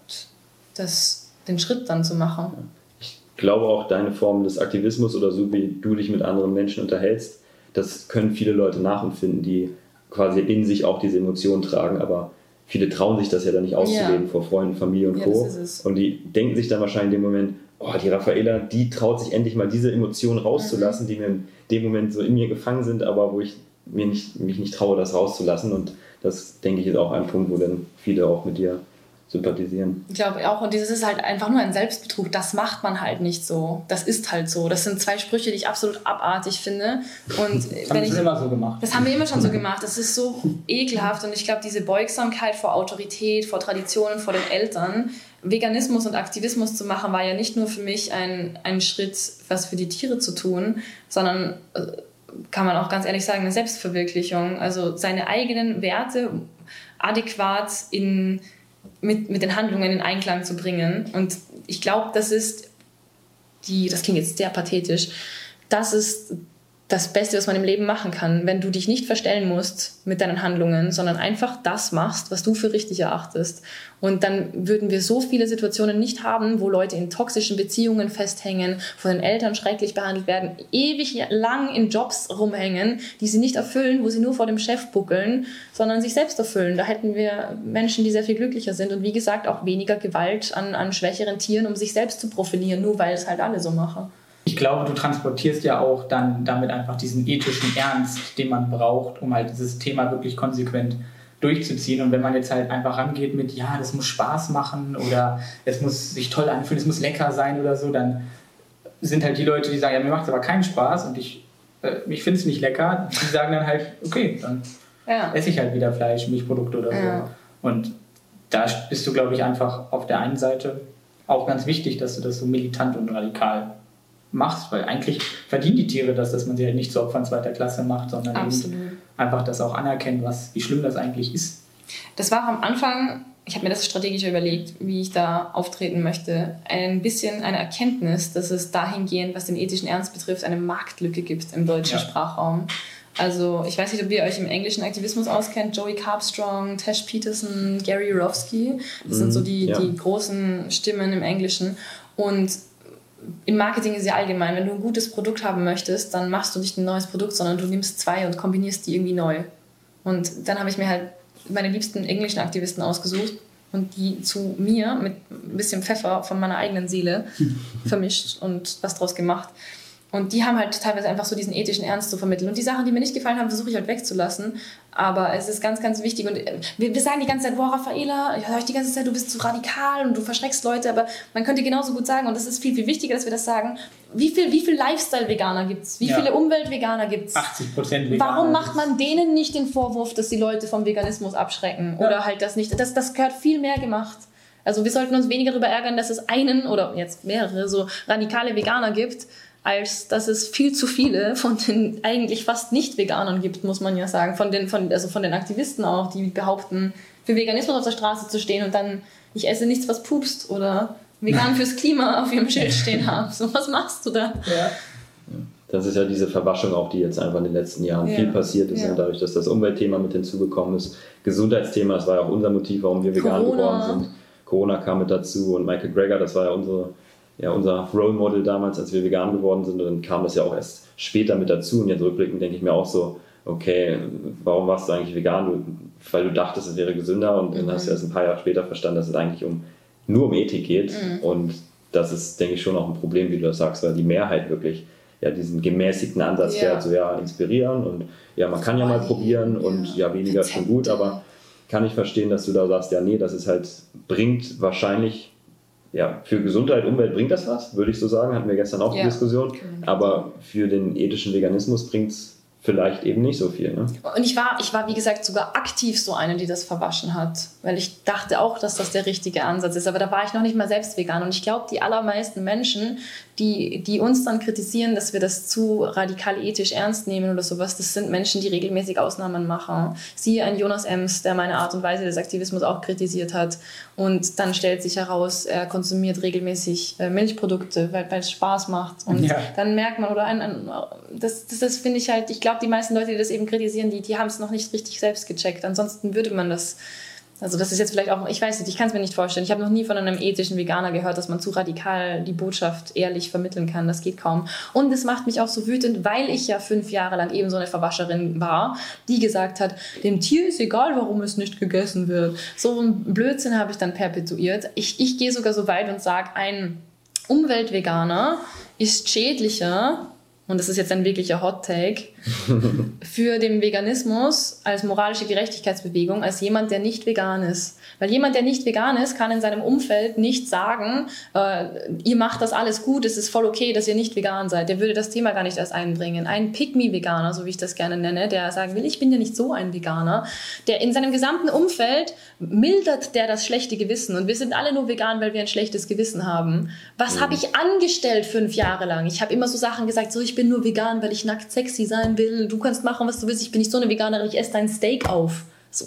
das, den Schritt dann zu machen. Ich glaube auch, deine Form des Aktivismus oder so, wie du dich mit anderen Menschen unterhältst, das können viele Leute nachempfinden, die quasi in sich auch diese Emotionen tragen, aber viele trauen sich das ja dann nicht auszuleben ja. vor Freunden, Familie und ja, Co. Und die denken sich dann wahrscheinlich in dem Moment, oh, die Raffaela, die traut sich endlich mal diese Emotionen rauszulassen, mhm. die mir in dem Moment so in mir gefangen sind, aber wo ich mir nicht, mich nicht traue, das rauszulassen. Und das, denke ich, ist auch ein Punkt, wo dann viele auch mit dir sympathisieren. Ich glaube auch, und dieses ist halt einfach nur ein Selbstbetrug. Das macht man halt nicht so. Das ist halt so. Das sind zwei Sprüche, die ich absolut abartig finde. Und das haben wir immer so gemacht. Das haben wir immer schon so gemacht. Das ist so ekelhaft. Und ich glaube, diese Beugsamkeit vor Autorität, vor Traditionen, vor den Eltern, Veganismus und Aktivismus zu machen, war ja nicht nur für mich ein, ein Schritt, was für die Tiere zu tun, sondern äh, kann man auch ganz ehrlich sagen, eine Selbstverwirklichung. Also seine eigenen Werte adäquat in, mit, mit den Handlungen in Einklang zu bringen. Und ich glaube, das ist die, das klingt jetzt sehr pathetisch, das ist das Beste, was man im Leben machen kann, wenn du dich nicht verstellen musst mit deinen Handlungen, sondern einfach das machst, was du für richtig erachtest. Und dann würden wir so viele Situationen nicht haben, wo Leute in toxischen Beziehungen festhängen, von den Eltern schrecklich behandelt werden, ewig lang in Jobs rumhängen, die sie nicht erfüllen, wo sie nur vor dem Chef buckeln, sondern sich selbst erfüllen. Da hätten wir Menschen, die sehr viel glücklicher sind und wie gesagt auch weniger Gewalt an, an schwächeren Tieren, um sich selbst zu profilieren, nur weil es halt alle so machen ich glaube, du transportierst ja auch dann damit einfach diesen ethischen Ernst, den man braucht, um halt dieses Thema wirklich konsequent durchzuziehen. Und wenn man jetzt halt einfach rangeht mit, ja, das muss Spaß machen oder es muss sich toll anfühlen, es muss lecker sein oder so, dann sind halt die Leute, die sagen, ja, mir macht es aber keinen Spaß und ich, äh, ich finde es nicht lecker, die sagen dann halt, okay, dann ja. esse ich halt wieder Fleisch, Milchprodukte oder so. Ja. Und da bist du, glaube ich, einfach auf der einen Seite auch ganz wichtig, dass du das so militant und radikal machst, weil eigentlich verdienen die Tiere das, dass man sie halt nicht zu Opfern zweiter Klasse macht, sondern einfach das auch anerkennen, was, wie schlimm das eigentlich ist. Das war am Anfang, ich habe mir das strategisch überlegt, wie ich da auftreten möchte, ein bisschen eine Erkenntnis, dass es dahingehend, was den ethischen Ernst betrifft, eine Marktlücke gibt im deutschen ja. Sprachraum. Also ich weiß nicht, ob ihr euch im englischen Aktivismus auskennt. Joey Carbstrong, Tash Peterson, Gary Rofsky. Das sind so mhm, die, ja. die großen Stimmen im Englischen. Und im Marketing ist ja allgemein, wenn du ein gutes Produkt haben möchtest, dann machst du nicht ein neues Produkt, sondern du nimmst zwei und kombinierst die irgendwie neu. Und dann habe ich mir halt meine liebsten englischen Aktivisten ausgesucht und die zu mir mit ein bisschen Pfeffer von meiner eigenen Seele vermischt und was draus gemacht. Und die haben halt teilweise einfach so diesen ethischen Ernst zu vermitteln. Und die Sachen, die mir nicht gefallen haben, versuche ich halt wegzulassen. Aber es ist ganz, ganz wichtig. Und äh, wir, wir sagen die ganze Zeit, boah, Raffaela, ich höre euch die ganze Zeit, du bist zu radikal und du verschreckst Leute. Aber man könnte genauso gut sagen, und das ist viel, viel wichtiger, dass wir das sagen, wie viel, wie viel Lifestyle-Veganer gibt es? Wie ja. viele Umwelt-Veganer gibt es? 80 Prozent Veganer. Warum macht man denen nicht den Vorwurf, dass die Leute vom Veganismus abschrecken? Ja. Oder halt das nicht? Das, das gehört viel mehr gemacht. Also wir sollten uns weniger darüber ärgern, dass es einen oder jetzt mehrere so radikale Veganer gibt, als dass es viel zu viele von den eigentlich fast nicht Veganern gibt, muss man ja sagen. Von den, von, also von den Aktivisten auch, die behaupten, für Veganismus auf der Straße zu stehen und dann, ich esse nichts, was pupst oder vegan fürs Klima auf ihrem Schild stehen haben. So, was machst du da? Ja. Das ist ja diese Verwaschung auch, die jetzt einfach in den letzten Jahren ja. viel passiert ist. Ja. Und dadurch, dass das Umweltthema mit hinzugekommen ist, Gesundheitsthema, das war ja auch unser Motiv, warum wir vegan Corona. geworden sind. Corona kam mit dazu und Michael Greger, das war ja unsere ja, unser Role Model damals, als wir vegan geworden sind. Und dann kam das ja auch erst später mit dazu. Und jetzt rückblickend denke ich mir auch so, okay, warum warst du eigentlich vegan? Du, weil du dachtest, es wäre gesünder und dann hast du mhm. erst ein paar Jahre später verstanden, dass es eigentlich um, nur um Ethik geht. Mhm. Und das ist, denke ich, schon auch ein Problem, wie du das sagst, weil die Mehrheit wirklich ja diesen gemäßigten Ansatz fährt, so ja, inspirieren und ja, man kann ja mal probieren und ja, weniger ist schon gut, aber kann ich verstehen, dass du da sagst, ja, nee, das ist halt, bringt wahrscheinlich ja, für Gesundheit, Umwelt bringt das was, würde ich so sagen, hatten wir gestern auch ja. die Diskussion. Aber für den ethischen Veganismus bringt es vielleicht eben nicht so viel. Ne? Und ich war, ich war, wie gesagt, sogar aktiv so eine, die das verwaschen hat, weil ich dachte auch, dass das der richtige Ansatz ist. Aber da war ich noch nicht mal selbst vegan. Und ich glaube, die allermeisten Menschen, die, die uns dann kritisieren, dass wir das zu radikal ethisch ernst nehmen oder sowas, das sind Menschen, die regelmäßig Ausnahmen machen. Siehe ein Jonas Ems, der meine Art und Weise des Aktivismus auch kritisiert hat. Und dann stellt sich heraus, er konsumiert regelmäßig äh, Milchprodukte, weil, weil es Spaß macht. Und ja. dann merkt man, oder ein, ein das, das, das finde ich halt, ich glaube, die meisten Leute, die das eben kritisieren, die, die haben es noch nicht richtig selbst gecheckt. Ansonsten würde man das also das ist jetzt vielleicht auch, ich weiß nicht, ich kann es mir nicht vorstellen. Ich habe noch nie von einem ethischen Veganer gehört, dass man zu radikal die Botschaft ehrlich vermitteln kann. Das geht kaum. Und es macht mich auch so wütend, weil ich ja fünf Jahre lang eben so eine Verwascherin war, die gesagt hat, dem Tier ist egal, warum es nicht gegessen wird. So ein Blödsinn habe ich dann perpetuiert. Ich, ich gehe sogar so weit und sage, ein Umweltveganer ist schädlicher und das ist jetzt ein wirklicher Hot Take, für den Veganismus als moralische Gerechtigkeitsbewegung als jemand, der nicht vegan ist. Weil jemand, der nicht vegan ist, kann in seinem Umfeld nicht sagen, äh, ihr macht das alles gut, es ist voll okay, dass ihr nicht vegan seid. Der würde das Thema gar nicht erst einbringen. Ein Pick-me-Veganer, so wie ich das gerne nenne, der sagen will, ich bin ja nicht so ein Veganer, der in seinem gesamten Umfeld mildert der das schlechte Gewissen. Und wir sind alle nur vegan, weil wir ein schlechtes Gewissen haben. Was mhm. habe ich angestellt fünf Jahre lang? Ich habe immer so Sachen gesagt, so ich bin nur vegan, weil ich nackt sexy sein will. Du kannst machen, was du willst. Ich bin nicht so eine Veganerin, ich esse dein Steak auf. So,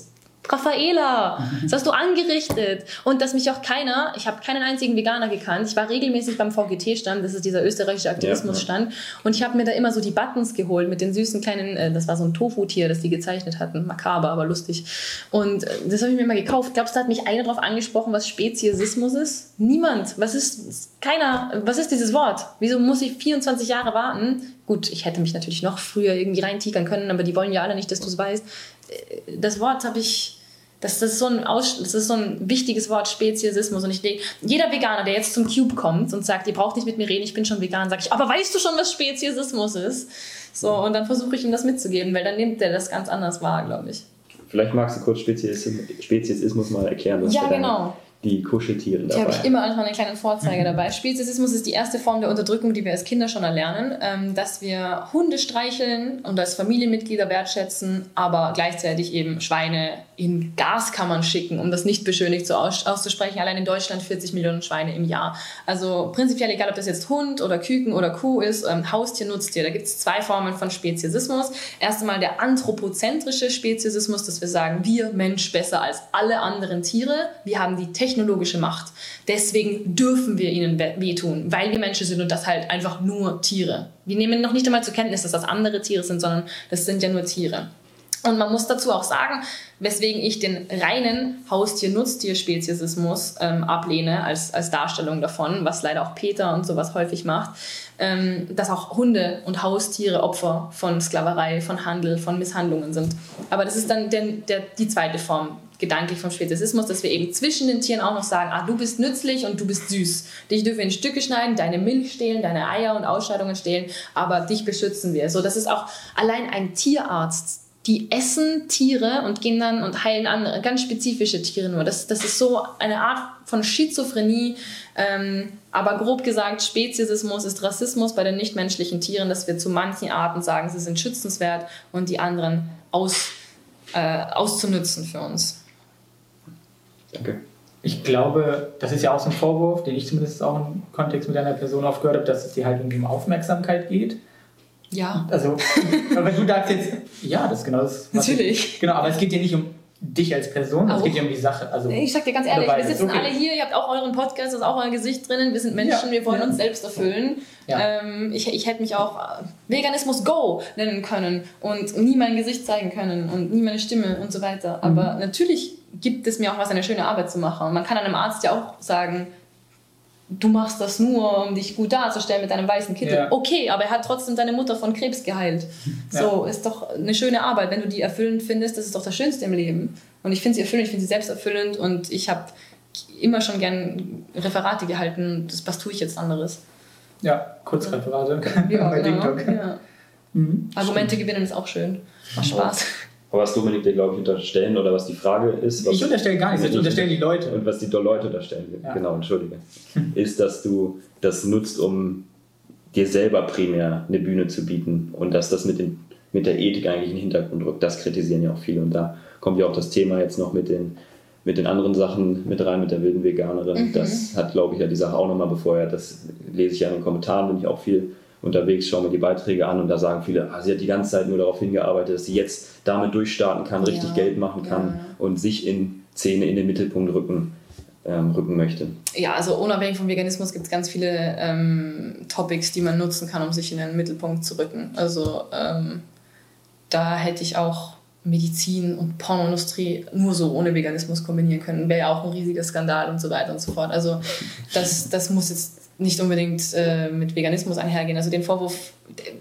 Raffaela, das hast du angerichtet. Und dass mich auch keiner, ich habe keinen einzigen Veganer gekannt. Ich war regelmäßig beim VGT-Stand, das ist dieser österreichische Aktivismus-Stand. Und ich habe mir da immer so die Buttons geholt mit den süßen kleinen, äh, das war so ein Tofu-Tier, das die gezeichnet hatten. Makaber, aber lustig. Und äh, das habe ich mir mal gekauft. Glaubst du, da hat mich einer darauf angesprochen, was Speziesismus ist? Niemand. Was ist, keiner, was ist dieses Wort? Wieso muss ich 24 Jahre warten? Gut, ich hätte mich natürlich noch früher irgendwie reintigern können, aber die wollen ja alle nicht, dass du es weißt. Das Wort habe ich das, das, ist so ein Aus, das ist so ein wichtiges Wort, Speziesismus. Und ich denke, jeder Veganer, der jetzt zum Cube kommt und sagt, ihr braucht nicht mit mir reden, ich bin schon vegan, sage ich, aber weißt du schon, was Speziesismus ist? So, und dann versuche ich ihm das mitzugeben, weil dann nimmt er das ganz anders wahr, glaube ich. Vielleicht magst du kurz Speziesismus mal erklären. ja, genau die Kuscheltiere dabei. Die habe ich immer als meine kleinen Vorzeiger dabei. Speziesismus ist die erste Form der Unterdrückung, die wir als Kinder schon erlernen, ähm, dass wir Hunde streicheln und als Familienmitglieder wertschätzen, aber gleichzeitig eben Schweine in Gaskammern schicken, um das nicht beschönigt so auszusprechen. Allein in Deutschland 40 Millionen Schweine im Jahr. Also prinzipiell egal, ob das jetzt Hund oder Küken oder Kuh ist, ähm, Haustier, Nutztier. Da gibt es zwei Formen von Speziesismus. Erst einmal der anthropozentrische Speziesismus, dass wir sagen, wir Mensch besser als alle anderen Tiere. Wir haben die technologische Macht. Deswegen dürfen wir ihnen wehtun, weil wir Menschen sind und das halt einfach nur Tiere. Wir nehmen noch nicht einmal zur Kenntnis, dass das andere Tiere sind, sondern das sind ja nur Tiere. Und man muss dazu auch sagen, weswegen ich den reinen Haustier-Nutztier-Speziesismus ähm, ablehne als, als Darstellung davon, was leider auch Peter und sowas häufig macht, ähm, dass auch Hunde und Haustiere Opfer von Sklaverei, von Handel, von Misshandlungen sind. Aber das ist dann der, der, die zweite Form gedanklich vom Speziesismus, dass wir eben zwischen den Tieren auch noch sagen, ah, du bist nützlich und du bist süß. Dich dürfen wir in Stücke schneiden, deine Milch stehlen, deine Eier und Ausscheidungen stehlen, aber dich beschützen wir. So, das ist auch allein ein Tierarzt die essen Tiere und gehen dann und heilen andere, ganz spezifische Tiere nur. Das, das ist so eine Art von Schizophrenie. Ähm, aber grob gesagt, Speziesismus ist Rassismus bei den nichtmenschlichen Tieren, dass wir zu manchen Arten sagen, sie sind schützenswert und die anderen aus, äh, auszunützen für uns. Danke. Ich glaube, das ist ja auch so ein Vorwurf, den ich zumindest auch im Kontext mit einer Person oft gehört habe, dass es dir halt um Aufmerksamkeit geht. Ja. Also, wenn du sagst jetzt, ja, das ist genau das. Natürlich. Ich, genau, aber es geht dir nicht um dich als Person, es geht dir um die Sache. Also, ich sag dir ganz ehrlich, wir sitzen okay. alle hier, ihr habt auch euren Podcast, das ist auch euer Gesicht drinnen, wir sind Menschen, ja. wir wollen ja. uns selbst erfüllen. Ja. Ähm, ich, ich hätte mich auch Veganismus Go nennen können und nie mein Gesicht zeigen können und nie meine Stimme und so weiter. Aber mhm. natürlich gibt es mir auch was, eine schöne Arbeit zu machen. Man kann einem Arzt ja auch sagen, du machst das nur, um dich gut darzustellen mit deinem weißen Kittel. Ja. Okay, aber er hat trotzdem deine Mutter von Krebs geheilt. So, ja. ist doch eine schöne Arbeit. Wenn du die erfüllend findest, das ist doch das Schönste im Leben. Und ich finde sie erfüllend, ich finde sie selbst erfüllend und ich habe immer schon gern Referate gehalten. Das, was tue ich jetzt anderes? Ja, Kurzreferate. Ja, genau. Ja. Mhm. Argumente gewinnen ist auch schön. Macht Spaß. Aber was Dominik dir, glaube ich, unterstellen oder was die Frage ist. ich unterstelle gar nichts, ich unterstelle die Leute. Und was die Leute unterstellen, ja. genau, entschuldige, ist, dass du das nutzt, um dir selber primär eine Bühne zu bieten und dass das mit, den, mit der Ethik eigentlich in den Hintergrund rückt. Das kritisieren ja auch viele und da kommt ja auch das Thema jetzt noch mit den mit den anderen Sachen mit rein, mit der wilden Veganerin. Mhm. Das hat, glaube ich, ja die Sache auch nochmal befeuert. Das lese ich ja in den Kommentaren, bin ich auch viel unterwegs, schaue mir die Beiträge an und da sagen viele, ah, sie hat die ganze Zeit nur darauf hingearbeitet, dass sie jetzt damit durchstarten kann, richtig ja. Geld machen kann ja. und sich in Szene in den Mittelpunkt rücken, ähm, rücken möchte. Ja, also unabhängig vom Veganismus gibt es ganz viele ähm, Topics, die man nutzen kann, um sich in den Mittelpunkt zu rücken. Also ähm, da hätte ich auch Medizin und Pornoindustrie nur so ohne Veganismus kombinieren können. Wäre ja auch ein riesiger Skandal und so weiter und so fort. Also das, das muss jetzt nicht unbedingt äh, mit Veganismus einhergehen. Also den Vorwurf,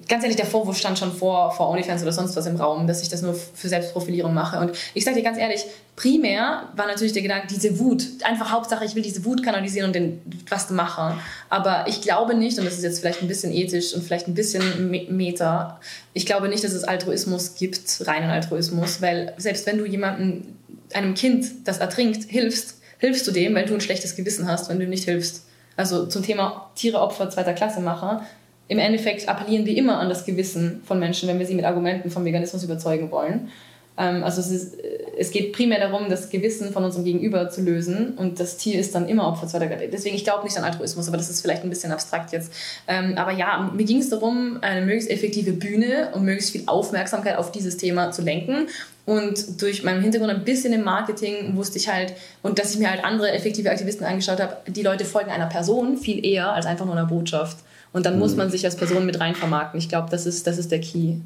ganz ehrlich, der Vorwurf stand schon vor, vor OnlyFans oder sonst was im Raum, dass ich das nur für Selbstprofilierung mache. Und ich sage dir ganz ehrlich, primär war natürlich der Gedanke, diese Wut, einfach Hauptsache, ich will diese Wut kanalisieren und den, was machen. Aber ich glaube nicht, und das ist jetzt vielleicht ein bisschen ethisch und vielleicht ein bisschen meta, ich glaube nicht, dass es Altruismus gibt, reinen Altruismus, weil selbst wenn du jemandem, einem Kind, das ertrinkt, hilfst, hilfst du dem, weil du ein schlechtes Gewissen hast, wenn du ihm nicht hilfst also zum Thema Tiereopfer zweiter Klasse mache, im Endeffekt appellieren wir immer an das Gewissen von Menschen, wenn wir sie mit Argumenten vom Veganismus überzeugen wollen. Ähm, also es, ist, es, geht primär darum, das Gewissen von unserem Gegenüber zu lösen und das Tier ist dann immer Opfer zweiter Klasse. Deswegen, ich glaube nicht an Altruismus, aber das ist vielleicht ein bisschen abstrakt jetzt. Ähm, aber ja, mir ging es darum, eine möglichst effektive Bühne und möglichst viel Aufmerksamkeit auf dieses Thema zu lenken und durch meinen Hintergrund ein bisschen im Marketing wusste ich halt, und dass ich mir halt andere effektive Aktivisten angeschaut habe, die Leute folgen einer Person viel eher als einfach nur einer Botschaft. Und dann mhm. muss man sich als Person mit rein vermarkten. Ich glaube, das ist, das ist der Key.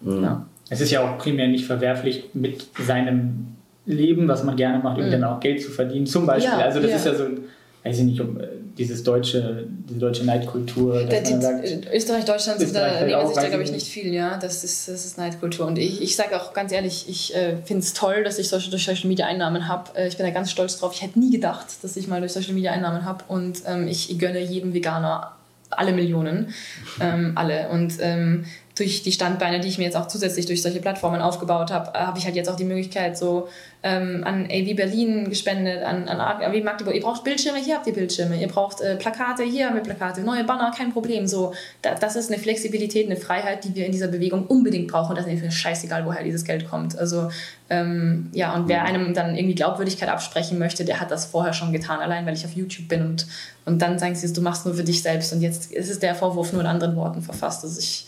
Mhm. Ja. Es ist ja auch primär nicht verwerflich, mit seinem Leben, was man gerne macht, mhm. dann auch Geld zu verdienen. Zum Beispiel. Ja, also das ja. ist ja so ein weiß ich nicht, um äh, dieses deutsche, diese deutsche Neidkultur. Dass man sagt, Österreich, Deutschland sind da, nehmen sich da, glaube ich, nicht viel, ja. Das ist, das ist Neidkultur. Und ich, ich sage auch ganz ehrlich, ich äh, finde es toll, dass ich solche, durch Social Media Einnahmen habe. Äh, ich bin da ganz stolz drauf. Ich hätte nie gedacht, dass ich mal durch Social Media Einnahmen habe. Und ähm, ich gönne jedem Veganer alle Millionen. Ähm, alle. Und ähm, durch die Standbeine, die ich mir jetzt auch zusätzlich durch solche Plattformen aufgebaut habe, habe ich halt jetzt auch die Möglichkeit, so ähm, an AV Berlin gespendet, an, an AW Magdeburg. Ihr braucht Bildschirme, hier habt ihr Bildschirme. Ihr braucht äh, Plakate, hier haben wir Plakate. Neue Banner, kein Problem. So, da, das ist eine Flexibilität, eine Freiheit, die wir in dieser Bewegung unbedingt brauchen. Und das ist mir scheißegal, woher dieses Geld kommt. Also, ähm, ja, und wer einem dann irgendwie Glaubwürdigkeit absprechen möchte, der hat das vorher schon getan, allein weil ich auf YouTube bin und, und dann sagen sie, du machst nur für dich selbst. Und jetzt ist es der Vorwurf nur in anderen Worten verfasst. Also ich,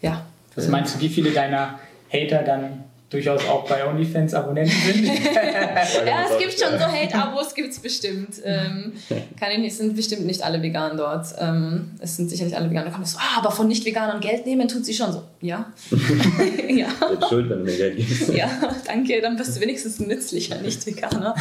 ja. Was meinst du, wie viele deiner Hater dann durchaus auch bei OnlyFans Abonnenten sind. ja, es gibt schon so Hate-Abos, gibt es bestimmt. Ähm, kann ich nicht, sind bestimmt nicht alle vegan dort. Ähm, es sind sicher nicht alle vegan. Da kommt so, ah, aber von Nicht-Veganern Geld nehmen tut sie schon so. Ja. ja. Schuld, wenn du mir Geld gibst. ja, danke, dann bist du wenigstens ein nützlicher Nicht-Veganer.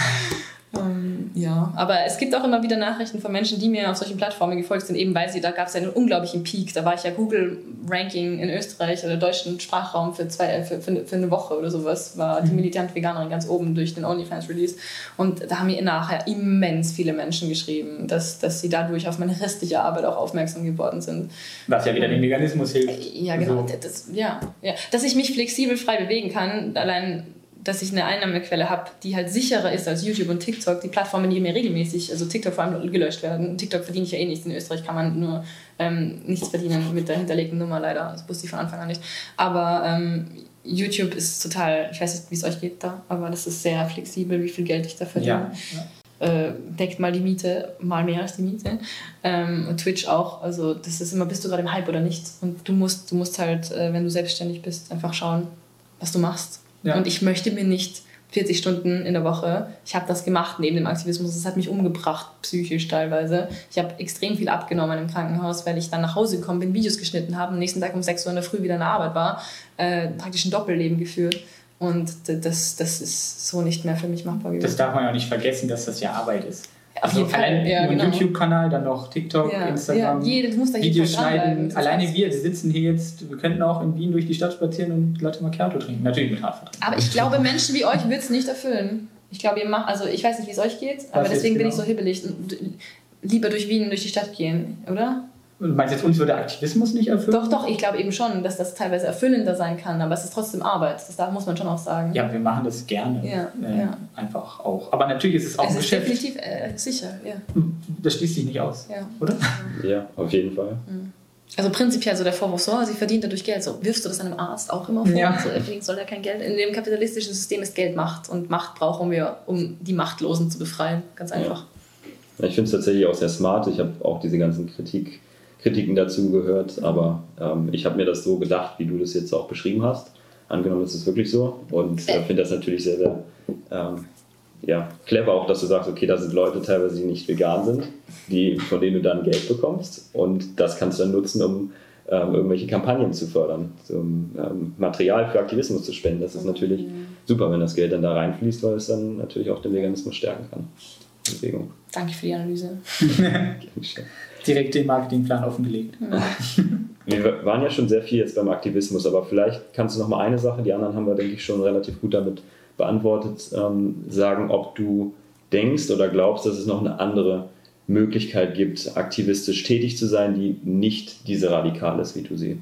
Ähm, ja, aber es gibt auch immer wieder Nachrichten von Menschen, die mir auf solchen Plattformen gefolgt sind, eben weil sie, da gab es ja einen unglaublichen Peak. Da war ich ja Google-Ranking in Österreich oder deutschen Sprachraum für, zwei, äh, für, für, für eine Woche oder sowas, war die mhm. militant Veganerin ganz oben durch den OnlyFans-Release. Und da haben mir nachher immens viele Menschen geschrieben, dass, dass sie dadurch auf meine restliche Arbeit auch aufmerksam geworden sind. Was ja wieder dem Veganismus hilft. Ja, genau. Also. Das, ja, ja. Dass ich mich flexibel frei bewegen kann, allein dass ich eine Einnahmequelle habe, die halt sicherer ist als YouTube und TikTok. Die Plattformen, die mir regelmäßig, also TikTok vor allem gelöscht werden. TikTok verdiene ich ja eh nichts. In Österreich kann man nur ähm, nichts verdienen mit der hinterlegten Nummer leider. Das wusste ich von Anfang an nicht. Aber ähm, YouTube ist total, ich weiß nicht, wie es euch geht da, aber das ist sehr flexibel, wie viel Geld ich da verdiene. Ja, ja. Äh, deckt mal die Miete, mal mehr als die Miete. Ähm, und Twitch auch. Also das ist immer, bist du gerade im Hype oder nicht? Und du musst, du musst halt, äh, wenn du selbstständig bist, einfach schauen, was du machst ja. Und ich möchte mir nicht 40 Stunden in der Woche. Ich habe das gemacht neben dem Aktivismus. Das hat mich umgebracht, psychisch teilweise. Ich habe extrem viel abgenommen im Krankenhaus, weil ich dann nach Hause gekommen bin, Videos geschnitten habe, am nächsten Tag um 6 Uhr in der Früh wieder in der Arbeit war, äh, praktisch ein Doppelleben geführt. Und das, das ist so nicht mehr für mich machbar gewesen. Das darf man ja auch nicht vergessen, dass das ja Arbeit ist. Auf also jeden Fall. Ja, genau. YouTube-Kanal, dann noch TikTok, ja, Instagram, ja, Videos schneiden. Alleine wir, wir sitzen hier jetzt, wir könnten auch in Wien durch die Stadt spazieren und Latte Macchiato trinken. Natürlich mit Hartvertrag. Aber ich glaube, Menschen wie euch wird es nicht erfüllen. Ich glaube, ihr macht, also ich weiß nicht, wie es euch geht, aber Was deswegen bin genau? ich so hibbelig. Lieber durch Wien, durch die Stadt gehen, oder? Du meinst jetzt, uns würde Aktivismus nicht erfüllen? Doch, doch, ich glaube eben schon, dass das teilweise erfüllender sein kann, aber es ist trotzdem Arbeit. Das muss man schon auch sagen. Ja, wir machen das gerne. Ja, äh, ja. Einfach auch. Aber natürlich ist es auch es ein ist Geschäft. definitiv äh, sicher, ja. Das schließt sich nicht aus, ja. oder? Ja, auf jeden Fall. Mhm. Also prinzipiell so der Vorwurf, so, sie verdient dadurch Geld. So wirfst du das einem Arzt auch immer vor? Ja. So, deswegen soll er kein Geld. In dem kapitalistischen System ist Geld Macht und Macht brauchen wir, um die Machtlosen zu befreien. Ganz einfach. Ja, ich finde es tatsächlich auch sehr smart. Ich habe auch diese ganzen Kritik, Kritiken dazu gehört, aber ähm, ich habe mir das so gedacht, wie du das jetzt auch beschrieben hast. Angenommen, das ist wirklich so und äh, finde das natürlich sehr, sehr ähm, ja, clever auch, dass du sagst, okay, da sind Leute teilweise, die nicht vegan sind, die, von denen du dann Geld bekommst und das kannst du dann nutzen, um ähm, irgendwelche Kampagnen zu fördern, um ähm, Material für Aktivismus zu spenden. Das ist natürlich super, wenn das Geld dann da reinfließt, weil es dann natürlich auch den Veganismus stärken kann. Bewegung. Danke für die Analyse. Direkt den Marketingplan offengelegt. Wir waren ja schon sehr viel jetzt beim Aktivismus, aber vielleicht kannst du noch mal eine Sache, die anderen haben wir, denke ich, schon relativ gut damit beantwortet, ähm, sagen, ob du denkst oder glaubst, dass es noch eine andere Möglichkeit gibt, aktivistisch tätig zu sein, die nicht diese radikal ist, wie du sie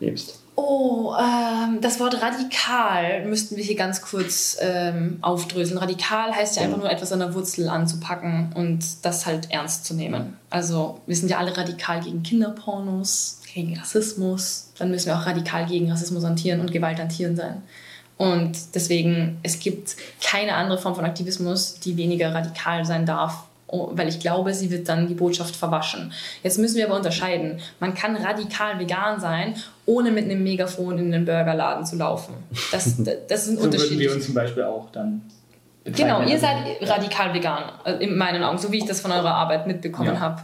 lebst. Oh, ähm, das Wort radikal müssten wir hier ganz kurz ähm, aufdröseln. Radikal heißt ja einfach nur etwas an der Wurzel anzupacken und das halt ernst zu nehmen. Also wir sind ja alle radikal gegen Kinderpornos, gegen Rassismus. Dann müssen wir auch radikal gegen Rassismus an Tieren und Gewalt an Tieren sein. Und deswegen, es gibt keine andere Form von Aktivismus, die weniger radikal sein darf, weil ich glaube, sie wird dann die Botschaft verwaschen. Jetzt müssen wir aber unterscheiden. Man kann radikal vegan sein, ohne mit einem Megafon in den Burgerladen zu laufen. Das, das ist ein So Unterschied. würden wir uns zum Beispiel auch dann bezeichnen. Genau, ihr seid radikal vegan, äh, in meinen Augen, so wie ich das von eurer Arbeit mitbekommen Ja. habe.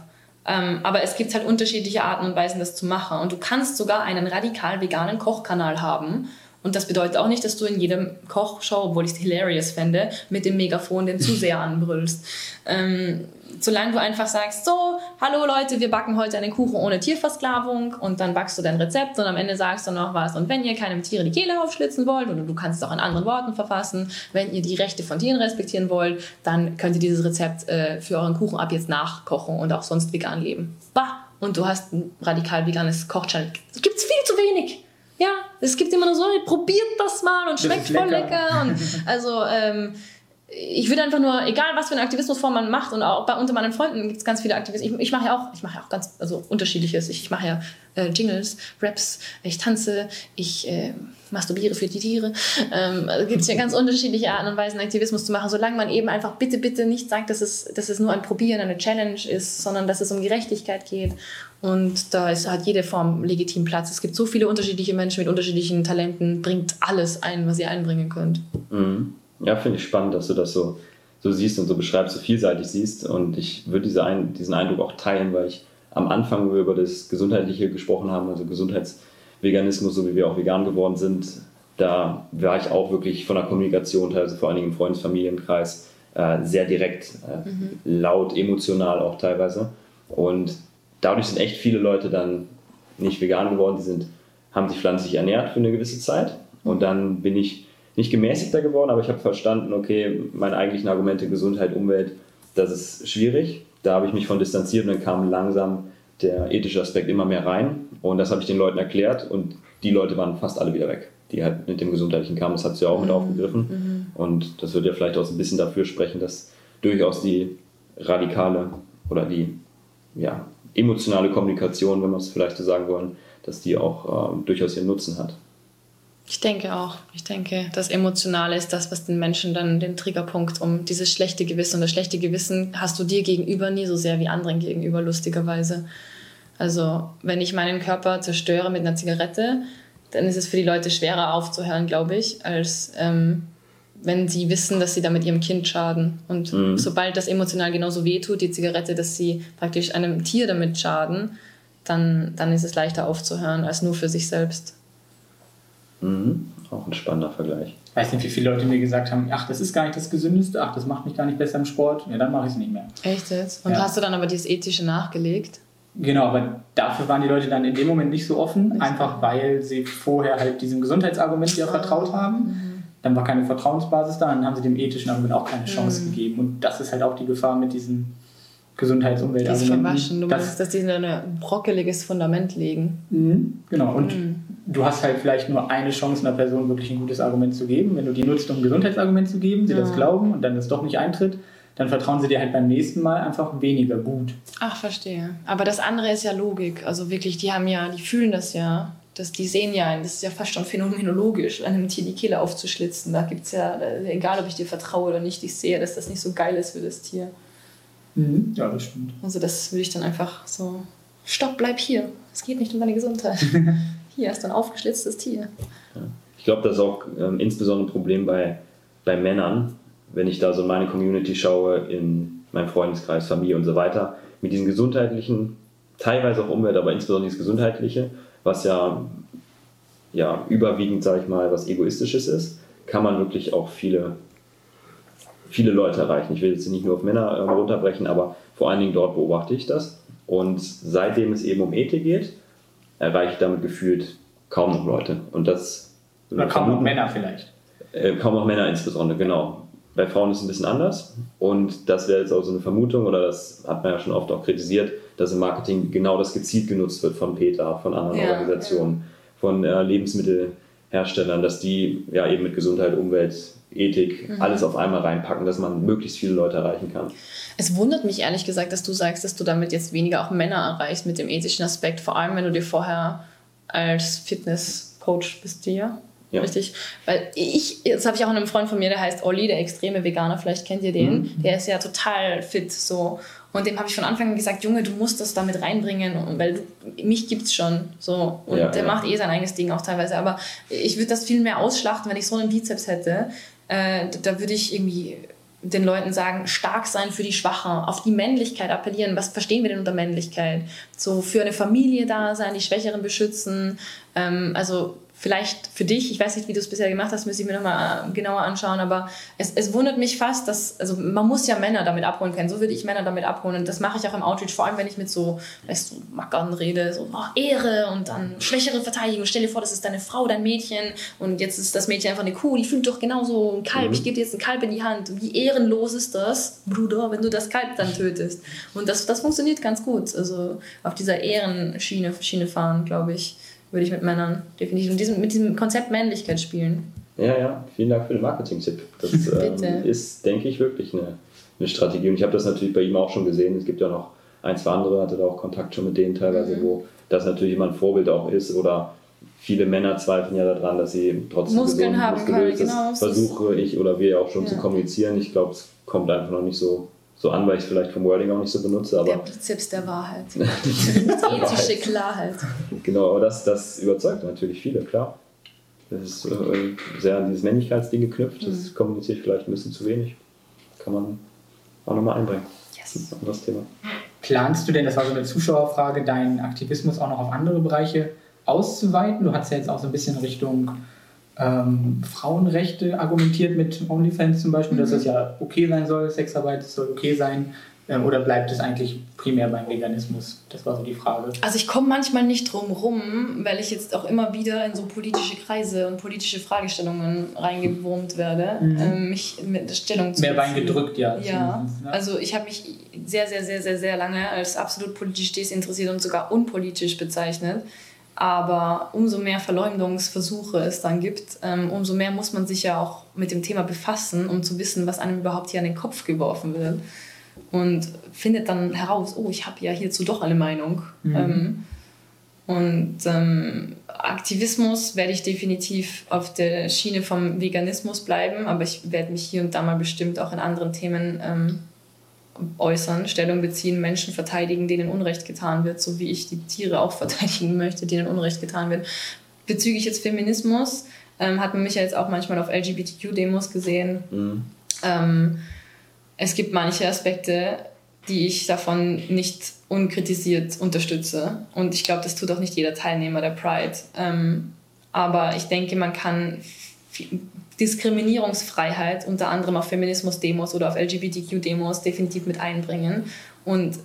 Ähm, aber es gibt halt unterschiedliche Arten und Weisen, das zu machen. Und du kannst sogar einen radikal veganen Kochkanal haben. Und das bedeutet auch nicht, dass du in jedem Kochshow, obwohl ich es hilarious fände, mit dem Megafon den Zuseher anbrüllst. Ähm, solange du einfach sagst, so, hallo Leute, wir backen heute einen Kuchen ohne Tierversklavung und dann backst du dein Rezept und am Ende sagst du noch was. Und wenn ihr keinem Tiere die Kehle aufschlitzen wollt, oder du kannst es auch in anderen Worten verfassen, wenn ihr die Rechte von Tieren respektieren wollt, dann könnt ihr dieses Rezept äh, für euren Kuchen ab jetzt nachkochen und auch sonst vegan leben. Bah! Und du hast ein radikal veganes Kochchannel. Gibt's viel zu wenig. Ja, es gibt immer nur so, probiert das mal und schmeckt voll lecker. lecker. Und also, ähm, ich würde einfach nur, egal was für eine Aktivismusform man macht, und auch bei unter meinen Freunden gibt es ganz viele Aktivisten. Ich, ich mache ja auch, ich mache ja auch ganz, also unterschiedliches. Ich, ich mache ja äh, Jingles, Raps, ich tanze, ich äh, masturbiere für die Tiere. Ähm, also gibt es ja ganz unterschiedliche Arten und Weisen, Aktivismus zu machen, solange man eben einfach bitte, bitte nicht sagt, dass es, dass es nur ein Probieren, eine Challenge ist, sondern dass es um Gerechtigkeit geht. Und da ist, hat jede Form legitim Platz. Es gibt so viele unterschiedliche Menschen mit unterschiedlichen Talenten. Bringt alles ein, was ihr einbringen könnt. Mhm. Ja, finde ich spannend, dass du das so, so siehst und so beschreibst, so vielseitig siehst. Und ich würde diese ein, diesen Eindruck auch teilen, weil ich am Anfang, wo wir über das Gesundheitliche gesprochen haben, also Gesundheitsveganismus, so wie wir auch vegan geworden sind, da war ich auch wirklich von der Kommunikation, teilweise vor allen Dingen im Freundes-, Familienkreis, äh, sehr direkt, äh, laut, emotional auch teilweise. Und dadurch sind echt viele Leute dann nicht vegan geworden, die sind, haben sich pflanzlich ernährt für eine gewisse Zeit. Und dann bin ich nicht gemäßigter geworden, aber ich habe verstanden, okay, meine eigentlichen Argumente Gesundheit, Umwelt, das ist schwierig. Da habe ich mich von distanziert und dann kam langsam der ethische Aspekt immer mehr rein. Und das habe ich den Leuten erklärt und die Leute waren fast alle wieder weg, die halt mit dem Gesundheitlichen kamen. Das hat sie ja auch mit aufgegriffen. Und das würde ja vielleicht auch so ein bisschen dafür sprechen, dass durchaus die radikale oder die ja, emotionale Kommunikation, wenn wir es vielleicht so sagen wollen, dass die auch ähm, durchaus ihren Nutzen hat. Ich denke auch. Ich denke, das Emotionale ist das, was den Menschen dann den Triggerpunkt um dieses schlechte Gewissen. Und das schlechte Gewissen hast du dir gegenüber nie so sehr wie anderen gegenüber, lustigerweise. Also, wenn ich meinen Körper zerstöre mit einer Zigarette, dann ist es für die Leute schwerer aufzuhören, glaube ich, als ähm, wenn sie wissen, dass sie damit ihrem Kind schaden. Und Mhm. sobald das emotional genauso wehtut, die Zigarette, dass sie praktisch einem Tier damit schaden, dann, dann ist es leichter aufzuhören als nur für sich selbst. Mhm. Auch ein spannender Vergleich. Ich weiß nicht, wie viele Leute mir gesagt haben, ach, das ist gar nicht das Gesündeste, ach, das macht mich gar nicht besser im Sport. Ja, dann mache ich es nicht mehr. Echt jetzt? Und Ja. hast du dann aber dieses Ethische nachgelegt? Genau, aber dafür waren die Leute dann in dem Moment nicht so offen, einfach weil sie vorher halt diesem Gesundheitsargument ja vertraut haben. Dann war keine Vertrauensbasis da, dann haben sie dem ethischen Argument auch keine Chance gegeben. Und das ist halt auch die Gefahr mit diesen Das Gesundheitsumweltargumenten. verwaschen. Du dass- meinst, dass die in ein brockeliges Fundament legen. Mhm, Genau, und Mhm. du hast halt vielleicht nur eine Chance, einer Person wirklich ein gutes Argument zu geben. Wenn du die nutzt, um ein Gesundheitsargument zu geben, sie das Ja. glauben und dann das doch nicht eintritt, dann vertrauen sie dir halt beim nächsten Mal einfach weniger gut. Ach, verstehe. Aber das andere ist ja Logik. Also wirklich, die haben ja, die fühlen das ja. Das, die sehen ja, das ist ja fast schon phänomenologisch, einem Tier die Kehle aufzuschlitzen. Da gibt es ja, egal ob ich dir vertraue oder nicht, ich sehe, dass das nicht so geil ist für das Tier. Mhm. Ja, das stimmt. Also das würde ich dann einfach so, stopp, bleib hier. Es geht nicht um deine Gesundheit. hier ist ein aufgeschlitztes Tier. Ich glaube, das ist auch ähm, insbesondere ein Problem bei, bei Männern, wenn ich da so in meine Community schaue, in meinem Freundeskreis, Familie und so weiter, mit diesen gesundheitlichen, teilweise auch Umwelt, aber insbesondere das Gesundheitliche, was ja, ja überwiegend, sage ich mal, was Egoistisches ist, kann man wirklich auch viele, viele Leute erreichen. Ich will jetzt nicht nur auf Männer ähm, runterbrechen, aber vor allen Dingen dort beobachte ich das. Und seitdem es eben um Ethik geht, erreiche ich damit gefühlt kaum noch Leute. Und das. Oder kaum noch Männer vielleicht. Äh, kaum noch Männer insbesondere, genau. Bei Frauen ist es ein bisschen anders. Und das wäre jetzt auch so eine Vermutung, oder das hat man ja schon oft auch kritisiert, dass im Marketing genau das gezielt genutzt wird von PETA, von anderen ja, Organisationen, ja. von äh, Lebensmittelherstellern, dass die ja eben mit Gesundheit, Umwelt, Ethik mhm. alles auf einmal reinpacken, dass man möglichst viele Leute erreichen kann. Es wundert mich ehrlich gesagt, dass du sagst, dass du damit jetzt weniger auch Männer erreichst mit dem ethischen Aspekt, vor allem wenn du dir vorher als Fitnesscoach bist, ja? Ja. Richtig. Weil ich, das habe ich auch einen Freund von mir, der heißt Olli, der extreme Veganer, vielleicht kennt ihr den. Mhm. Der ist ja total fit so. Und dem habe ich von Anfang an gesagt, Junge, du musst das damit reinbringen, weil du, mich gibt's schon. So. Und ja, der ja. macht eh sein eigenes Ding auch teilweise. Aber ich würde das viel mehr ausschlachten, wenn ich so einen Bizeps hätte. Äh, da würde ich irgendwie den Leuten sagen, stark sein für die Schwachen, auf die Männlichkeit appellieren. Was verstehen wir denn unter Männlichkeit? So für eine Familie da sein, die Schwächeren beschützen. Ähm, also vielleicht für dich, ich weiß nicht, wie du es bisher gemacht hast, müsste ich mir nochmal äh, genauer anschauen, aber es, es wundert mich fast, dass, also man muss ja Männer damit abholen können, so würde ich Männer damit abholen und das mache ich auch im Outreach, vor allem wenn ich mit so, weißt du, Mackern rede, so oh, Ehre und dann schwächere Verteidigung, stell dir vor, das ist deine Frau, dein Mädchen und jetzt ist das Mädchen einfach eine Kuh, die fühlt doch genauso ein Kalb, mhm. ich gebe dir jetzt ein Kalb in die Hand, wie ehrenlos ist das, Bruder, wenn du das Kalb dann tötest? Und das, das funktioniert ganz gut, also auf dieser Ehrenschiene Schiene fahren, glaube ich würde ich mit Männern definitiv mit diesem, mit diesem Konzept Männlichkeit spielen. Ja, ja, vielen Dank für den Marketing-Tipp. Das ähm, ist, denke ich, wirklich eine, eine Strategie. Und ich habe das natürlich bei ihm auch schon gesehen. Es gibt ja noch ein, zwei andere, hatte da auch Kontakt schon mit denen teilweise, mhm. wo das natürlich immer ein Vorbild auch ist oder viele Männer zweifeln ja daran, dass sie trotzdem Muskeln haben können. Genau, versuche ich oder wir auch schon ja. zu kommunizieren. Ich glaube, es kommt einfach noch nicht so so an, weil ich es vielleicht vom Wording auch nicht so benutze. Aber der Bizeps der Wahrheit. die ethische Klarheit. Genau, aber das, das überzeugt natürlich viele, klar. Das ist äh, sehr an dieses Männlichkeitsding geknüpft. Das mhm. kommuniziert vielleicht ein bisschen zu wenig. Kann man auch nochmal einbringen. Yes. Das ist ein anderes Thema. Planst du denn, das war so eine Zuschauerfrage, deinen Aktivismus auch noch auf andere Bereiche auszuweiten? Du hast ja jetzt auch so ein bisschen Richtung ähm, Frauenrechte argumentiert mit OnlyFans zum Beispiel, mhm. dass es ja okay sein soll, Sexarbeit soll okay sein. Ähm, oder bleibt es eigentlich primär beim Veganismus? Das war so die Frage. Also ich komme manchmal nicht drum rum, weil ich jetzt auch immer wieder in so politische Kreise und politische Fragestellungen reingewurmt werde, mhm. ähm, mich mit Stellung zu Mehr Bein gedrückt, ja. Ja, ne? also ich habe mich sehr, sehr, sehr, sehr, sehr lange als absolut politisch desinteressiert und sogar unpolitisch bezeichnet. Aber umso mehr Verleumdungsversuche es dann gibt, ähm, umso mehr muss man sich ja auch mit dem Thema befassen, um zu wissen, was einem überhaupt hier an den Kopf geworfen wird. Und findet dann heraus, oh, ich habe ja hierzu doch eine Meinung. Mhm. Ähm, und ähm, Aktivismus werde ich definitiv auf der Schiene vom Veganismus bleiben, aber ich werde mich hier und da mal bestimmt auch in anderen Themen ähm, äußern, Stellung beziehen, Menschen verteidigen, denen Unrecht getan wird, so wie ich die Tiere auch verteidigen möchte, denen Unrecht getan wird. Bezüglich jetzt Feminismus ähm, hat man mich ja jetzt auch manchmal auf LGBTQ-Demos gesehen. Mhm. Ähm, es gibt manche Aspekte, die ich davon nicht unkritisiert unterstütze. Und ich glaube, das tut auch nicht jeder Teilnehmer der Pride. Ähm, aber ich denke, man kann Diskriminierungsfreiheit unter anderem auf Feminismus-Demos oder auf LGBTQ-Demos definitiv mit einbringen und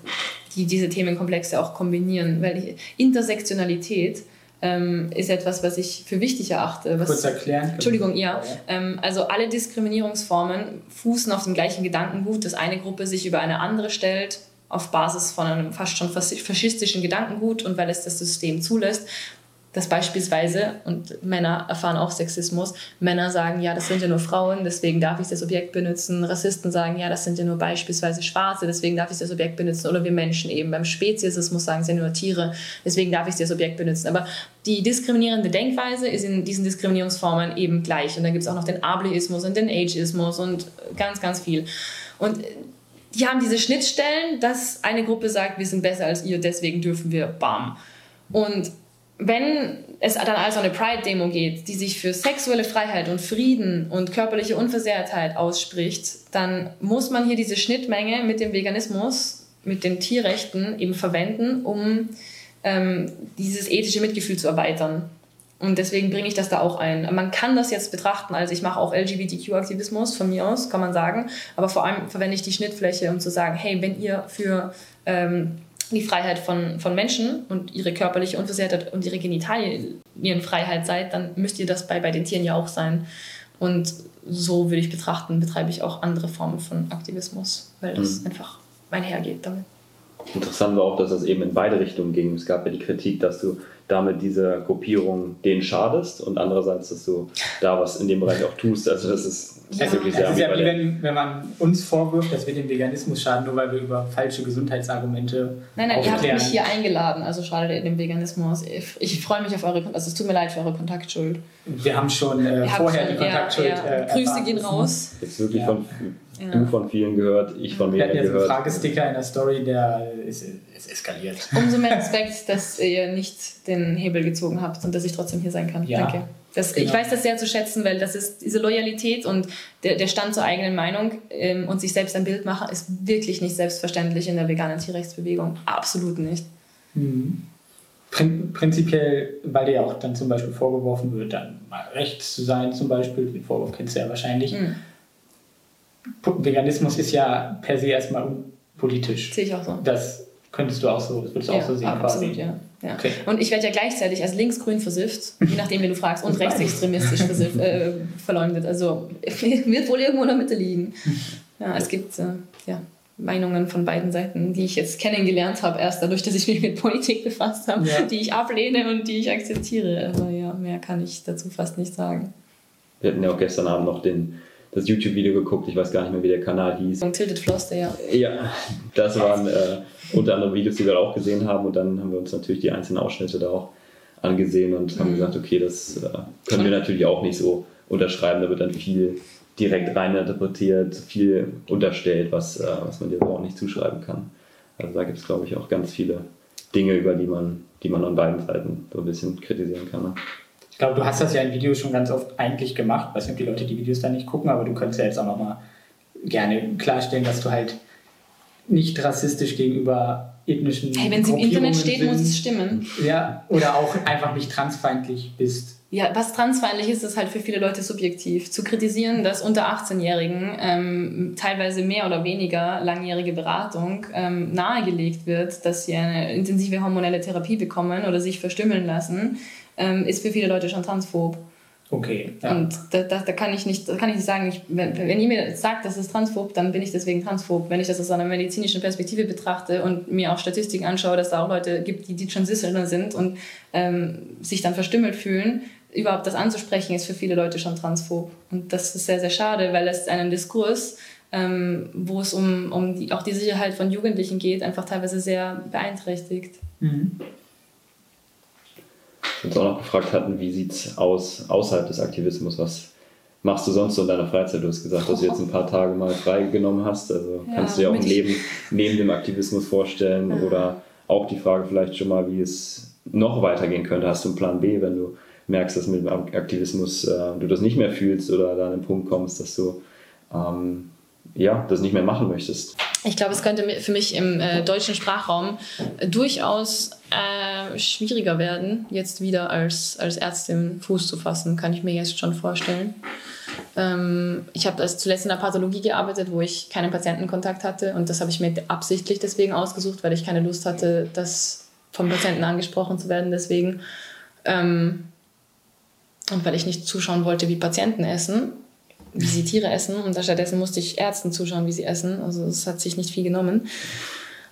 die diese Themenkomplexe auch kombinieren, weil Intersektionalität ähm, ist etwas, was ich für wichtig erachte. Was, Kurz erklären. Entschuldigung, ja. Ähm, also alle Diskriminierungsformen fußen auf dem gleichen Gedankengut, dass eine Gruppe sich über eine andere stellt auf Basis von einem fast schon faschistischen Gedankengut und weil es das System zulässt, dass beispielsweise, und Männer erfahren auch Sexismus, Männer sagen, ja, das sind ja nur Frauen, deswegen darf ich das Objekt benutzen. Rassisten sagen, ja, das sind ja nur beispielsweise Schwarze, deswegen darf ich das Objekt benutzen. Oder wir Menschen eben beim Speziesismus sagen, es sind ja nur Tiere, deswegen darf ich das Objekt benutzen. Aber die diskriminierende Denkweise ist in diesen Diskriminierungsformen eben gleich. Und dann gibt es auch noch den Ableismus und den Ageismus und ganz, ganz viel. Und die haben diese Schnittstellen, dass eine Gruppe sagt, wir sind besser als ihr, deswegen dürfen wir, bam. Und wenn es dann also eine Pride-Demo geht, die sich für sexuelle Freiheit und Frieden und körperliche Unversehrtheit ausspricht, dann muss man hier diese Schnittmenge mit dem Veganismus, mit den Tierrechten eben verwenden, um ähm, dieses ethische Mitgefühl zu erweitern. Und deswegen bringe ich das da auch ein. Man kann das jetzt betrachten, also ich mache auch LGBTQ-Aktivismus von mir aus, kann man sagen, aber vor allem verwende ich die Schnittfläche, um zu sagen, hey, wenn ihr für ähm, die Freiheit von, von Menschen und ihre körperliche Unversehrtheit und ihre Genitalienfreiheit seid, dann müsst ihr das bei, bei den Tieren ja auch sein. Und so würde ich betrachten, betreibe ich auch andere Formen von Aktivismus, weil das mhm. einfach einhergeht damit. Interessant war auch, dass das eben in beide Richtungen ging. Es gab ja die Kritik, dass du damit dieser Gruppierung denen schadest und andererseits, dass du da was in dem Bereich auch tust. Also das ist ja. Das ist ja wie wenn, wenn man uns vorwirft, dass wir dem Veganismus schaden, nur weil wir über falsche Gesundheitsargumente Nein, nein, aufklären. ihr habt mich hier eingeladen, also schadet ihr dem Veganismus. Ich, ich freue mich auf eure, also es tut mir leid für eure Kontaktschuld. Wir haben schon äh, vorher schon, die Kontaktschuld ja, ja. Äh, Grüße gehen raus. Jetzt wirklich von ja. du von vielen gehört, ich von mehreren gehört. Wir hatten jetzt einen Fragesticker in der Story, der ist, ist eskaliert. Umso mehr Respekt, dass ihr nicht den Hebel gezogen habt und dass ich trotzdem hier sein kann. Ja. Danke. Das, genau. Ich weiß das sehr zu schätzen, weil das ist diese Loyalität und der, der Stand zur eigenen Meinung ähm, und sich selbst ein Bild machen, ist wirklich nicht selbstverständlich in der veganen Tierrechtsbewegung. Absolut nicht. Mhm. Prin prinzipiell, weil dir ja auch dann zum Beispiel vorgeworfen wird, dann mal rechts zu sein, zum Beispiel, den Vorwurf kennst du ja wahrscheinlich. Mhm. Veganismus ist ja per se erstmal unpolitisch. Sehe ich auch so. Das könntest du auch so, das würdest du ja, auch so sehen absolut, quasi. Ja. Ja. Okay. Und ich werde ja gleichzeitig als linksgrün versifft, je nachdem, wie du fragst, und rechtsextremistisch versifft, äh, verleumdet. Also wird wohl irgendwo in der Mitte liegen. Ja, es gibt äh, ja, Meinungen von beiden Seiten, die ich jetzt kennengelernt habe, erst dadurch, dass ich mich mit Politik befasst habe, ja. die ich ablehne und die ich akzeptiere. Aber ja, mehr kann ich dazu fast nicht sagen. Wir hatten ja auch gestern Abend noch den das YouTube-Video geguckt, ich weiß gar nicht mehr, wie der Kanal hieß. Und Tilted Floster, ja. Ja, das waren äh, unter anderem Videos, die wir auch gesehen haben und dann haben wir uns natürlich die einzelnen Ausschnitte da auch angesehen und haben mhm. gesagt, okay, das äh, können wir natürlich auch nicht so unterschreiben, da wird dann viel direkt reininterpretiert, viel unterstellt, was, äh, was man dir so auch nicht zuschreiben kann. Also da gibt es, glaube ich, auch ganz viele Dinge, über die man, die man an beiden Seiten so ein bisschen kritisieren kann. Ne? Ich glaube, du hast das ja in Videos schon ganz oft eigentlich gemacht. Ich weiß nicht, ob die Leute die Videos da nicht gucken, aber du könntest ja jetzt auch nochmal gerne klarstellen, dass du halt nicht rassistisch gegenüber ethnischen Hey, wenn es im Internet steht, sind. muss es stimmen. Ja, oder auch einfach nicht transfeindlich bist. Ja, was transfeindlich ist, ist halt für viele Leute subjektiv. Zu kritisieren, dass unter 18-Jährigen ähm, teilweise mehr oder weniger langjährige Beratung ähm, nahegelegt wird, dass sie eine intensive hormonelle Therapie bekommen oder sich verstümmeln lassen, ähm, ist für viele Leute schon transphob. Okay. Ja. Und da, da, da, kann ich nicht, kann ich nicht sagen, ich, wenn, wenn ihr mir sagt, das ist transphob, dann bin ich deswegen transphob. Wenn ich das aus einer medizinischen Perspektive betrachte und mir auch Statistiken anschaue, dass da auch Leute gibt, die, die Transitioner sind und ähm, sich dann verstümmelt fühlen, überhaupt das anzusprechen, ist für viele Leute schon transphob. Und das ist sehr, sehr schade, weil es einen Diskurs, ähm, wo es um, um die, auch die Sicherheit von Jugendlichen geht, einfach teilweise sehr beeinträchtigt. Mhm uns auch noch gefragt hatten, wie sieht es aus außerhalb des Aktivismus? Was machst du sonst so in deiner Freizeit? Du hast gesagt, dass du jetzt ein paar Tage mal freigenommen hast. Also ja, kannst du dir auch ein Leben neben dem Aktivismus vorstellen? Ja. Oder auch die Frage vielleicht schon mal, wie es noch weitergehen könnte. Hast du einen Plan B, wenn du merkst, dass mit dem Aktivismus äh, du das nicht mehr fühlst oder da an den Punkt kommst, dass du ähm, ja, das nicht mehr machen möchtest? Ich glaube, es könnte für mich im äh, deutschen Sprachraum äh, durchaus äh, schwieriger werden, jetzt wieder als, als Ärztin Fuß zu fassen, kann ich mir jetzt schon vorstellen. Ähm, ich habe zuletzt in der Pathologie gearbeitet, wo ich keinen Patientenkontakt hatte und das habe ich mir absichtlich deswegen ausgesucht, weil ich keine Lust hatte, das vom Patienten angesprochen zu werden. Deswegen ähm, und weil ich nicht zuschauen wollte, wie Patienten essen wie sie Tiere essen und stattdessen musste ich Ärzten zuschauen, wie sie essen. Also es hat sich nicht viel genommen.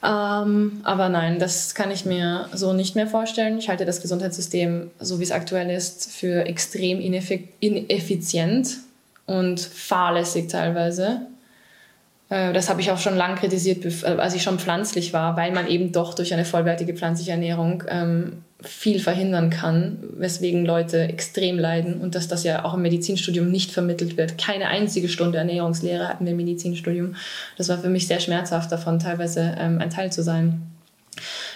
Ähm, aber nein, das kann ich mir so nicht mehr vorstellen. Ich halte das Gesundheitssystem, so wie es aktuell ist, für extrem ineffizient und fahrlässig teilweise. Äh, das habe ich auch schon lange kritisiert, äh, als ich schon pflanzlich war, weil man eben doch durch eine vollwertige pflanzliche Ernährung ähm, viel verhindern kann, weswegen Leute extrem leiden und dass das ja auch im Medizinstudium nicht vermittelt wird. Keine einzige Stunde Ernährungslehre hatten wir im Medizinstudium. Das war für mich sehr schmerzhaft, davon teilweise ähm, ein Teil zu sein.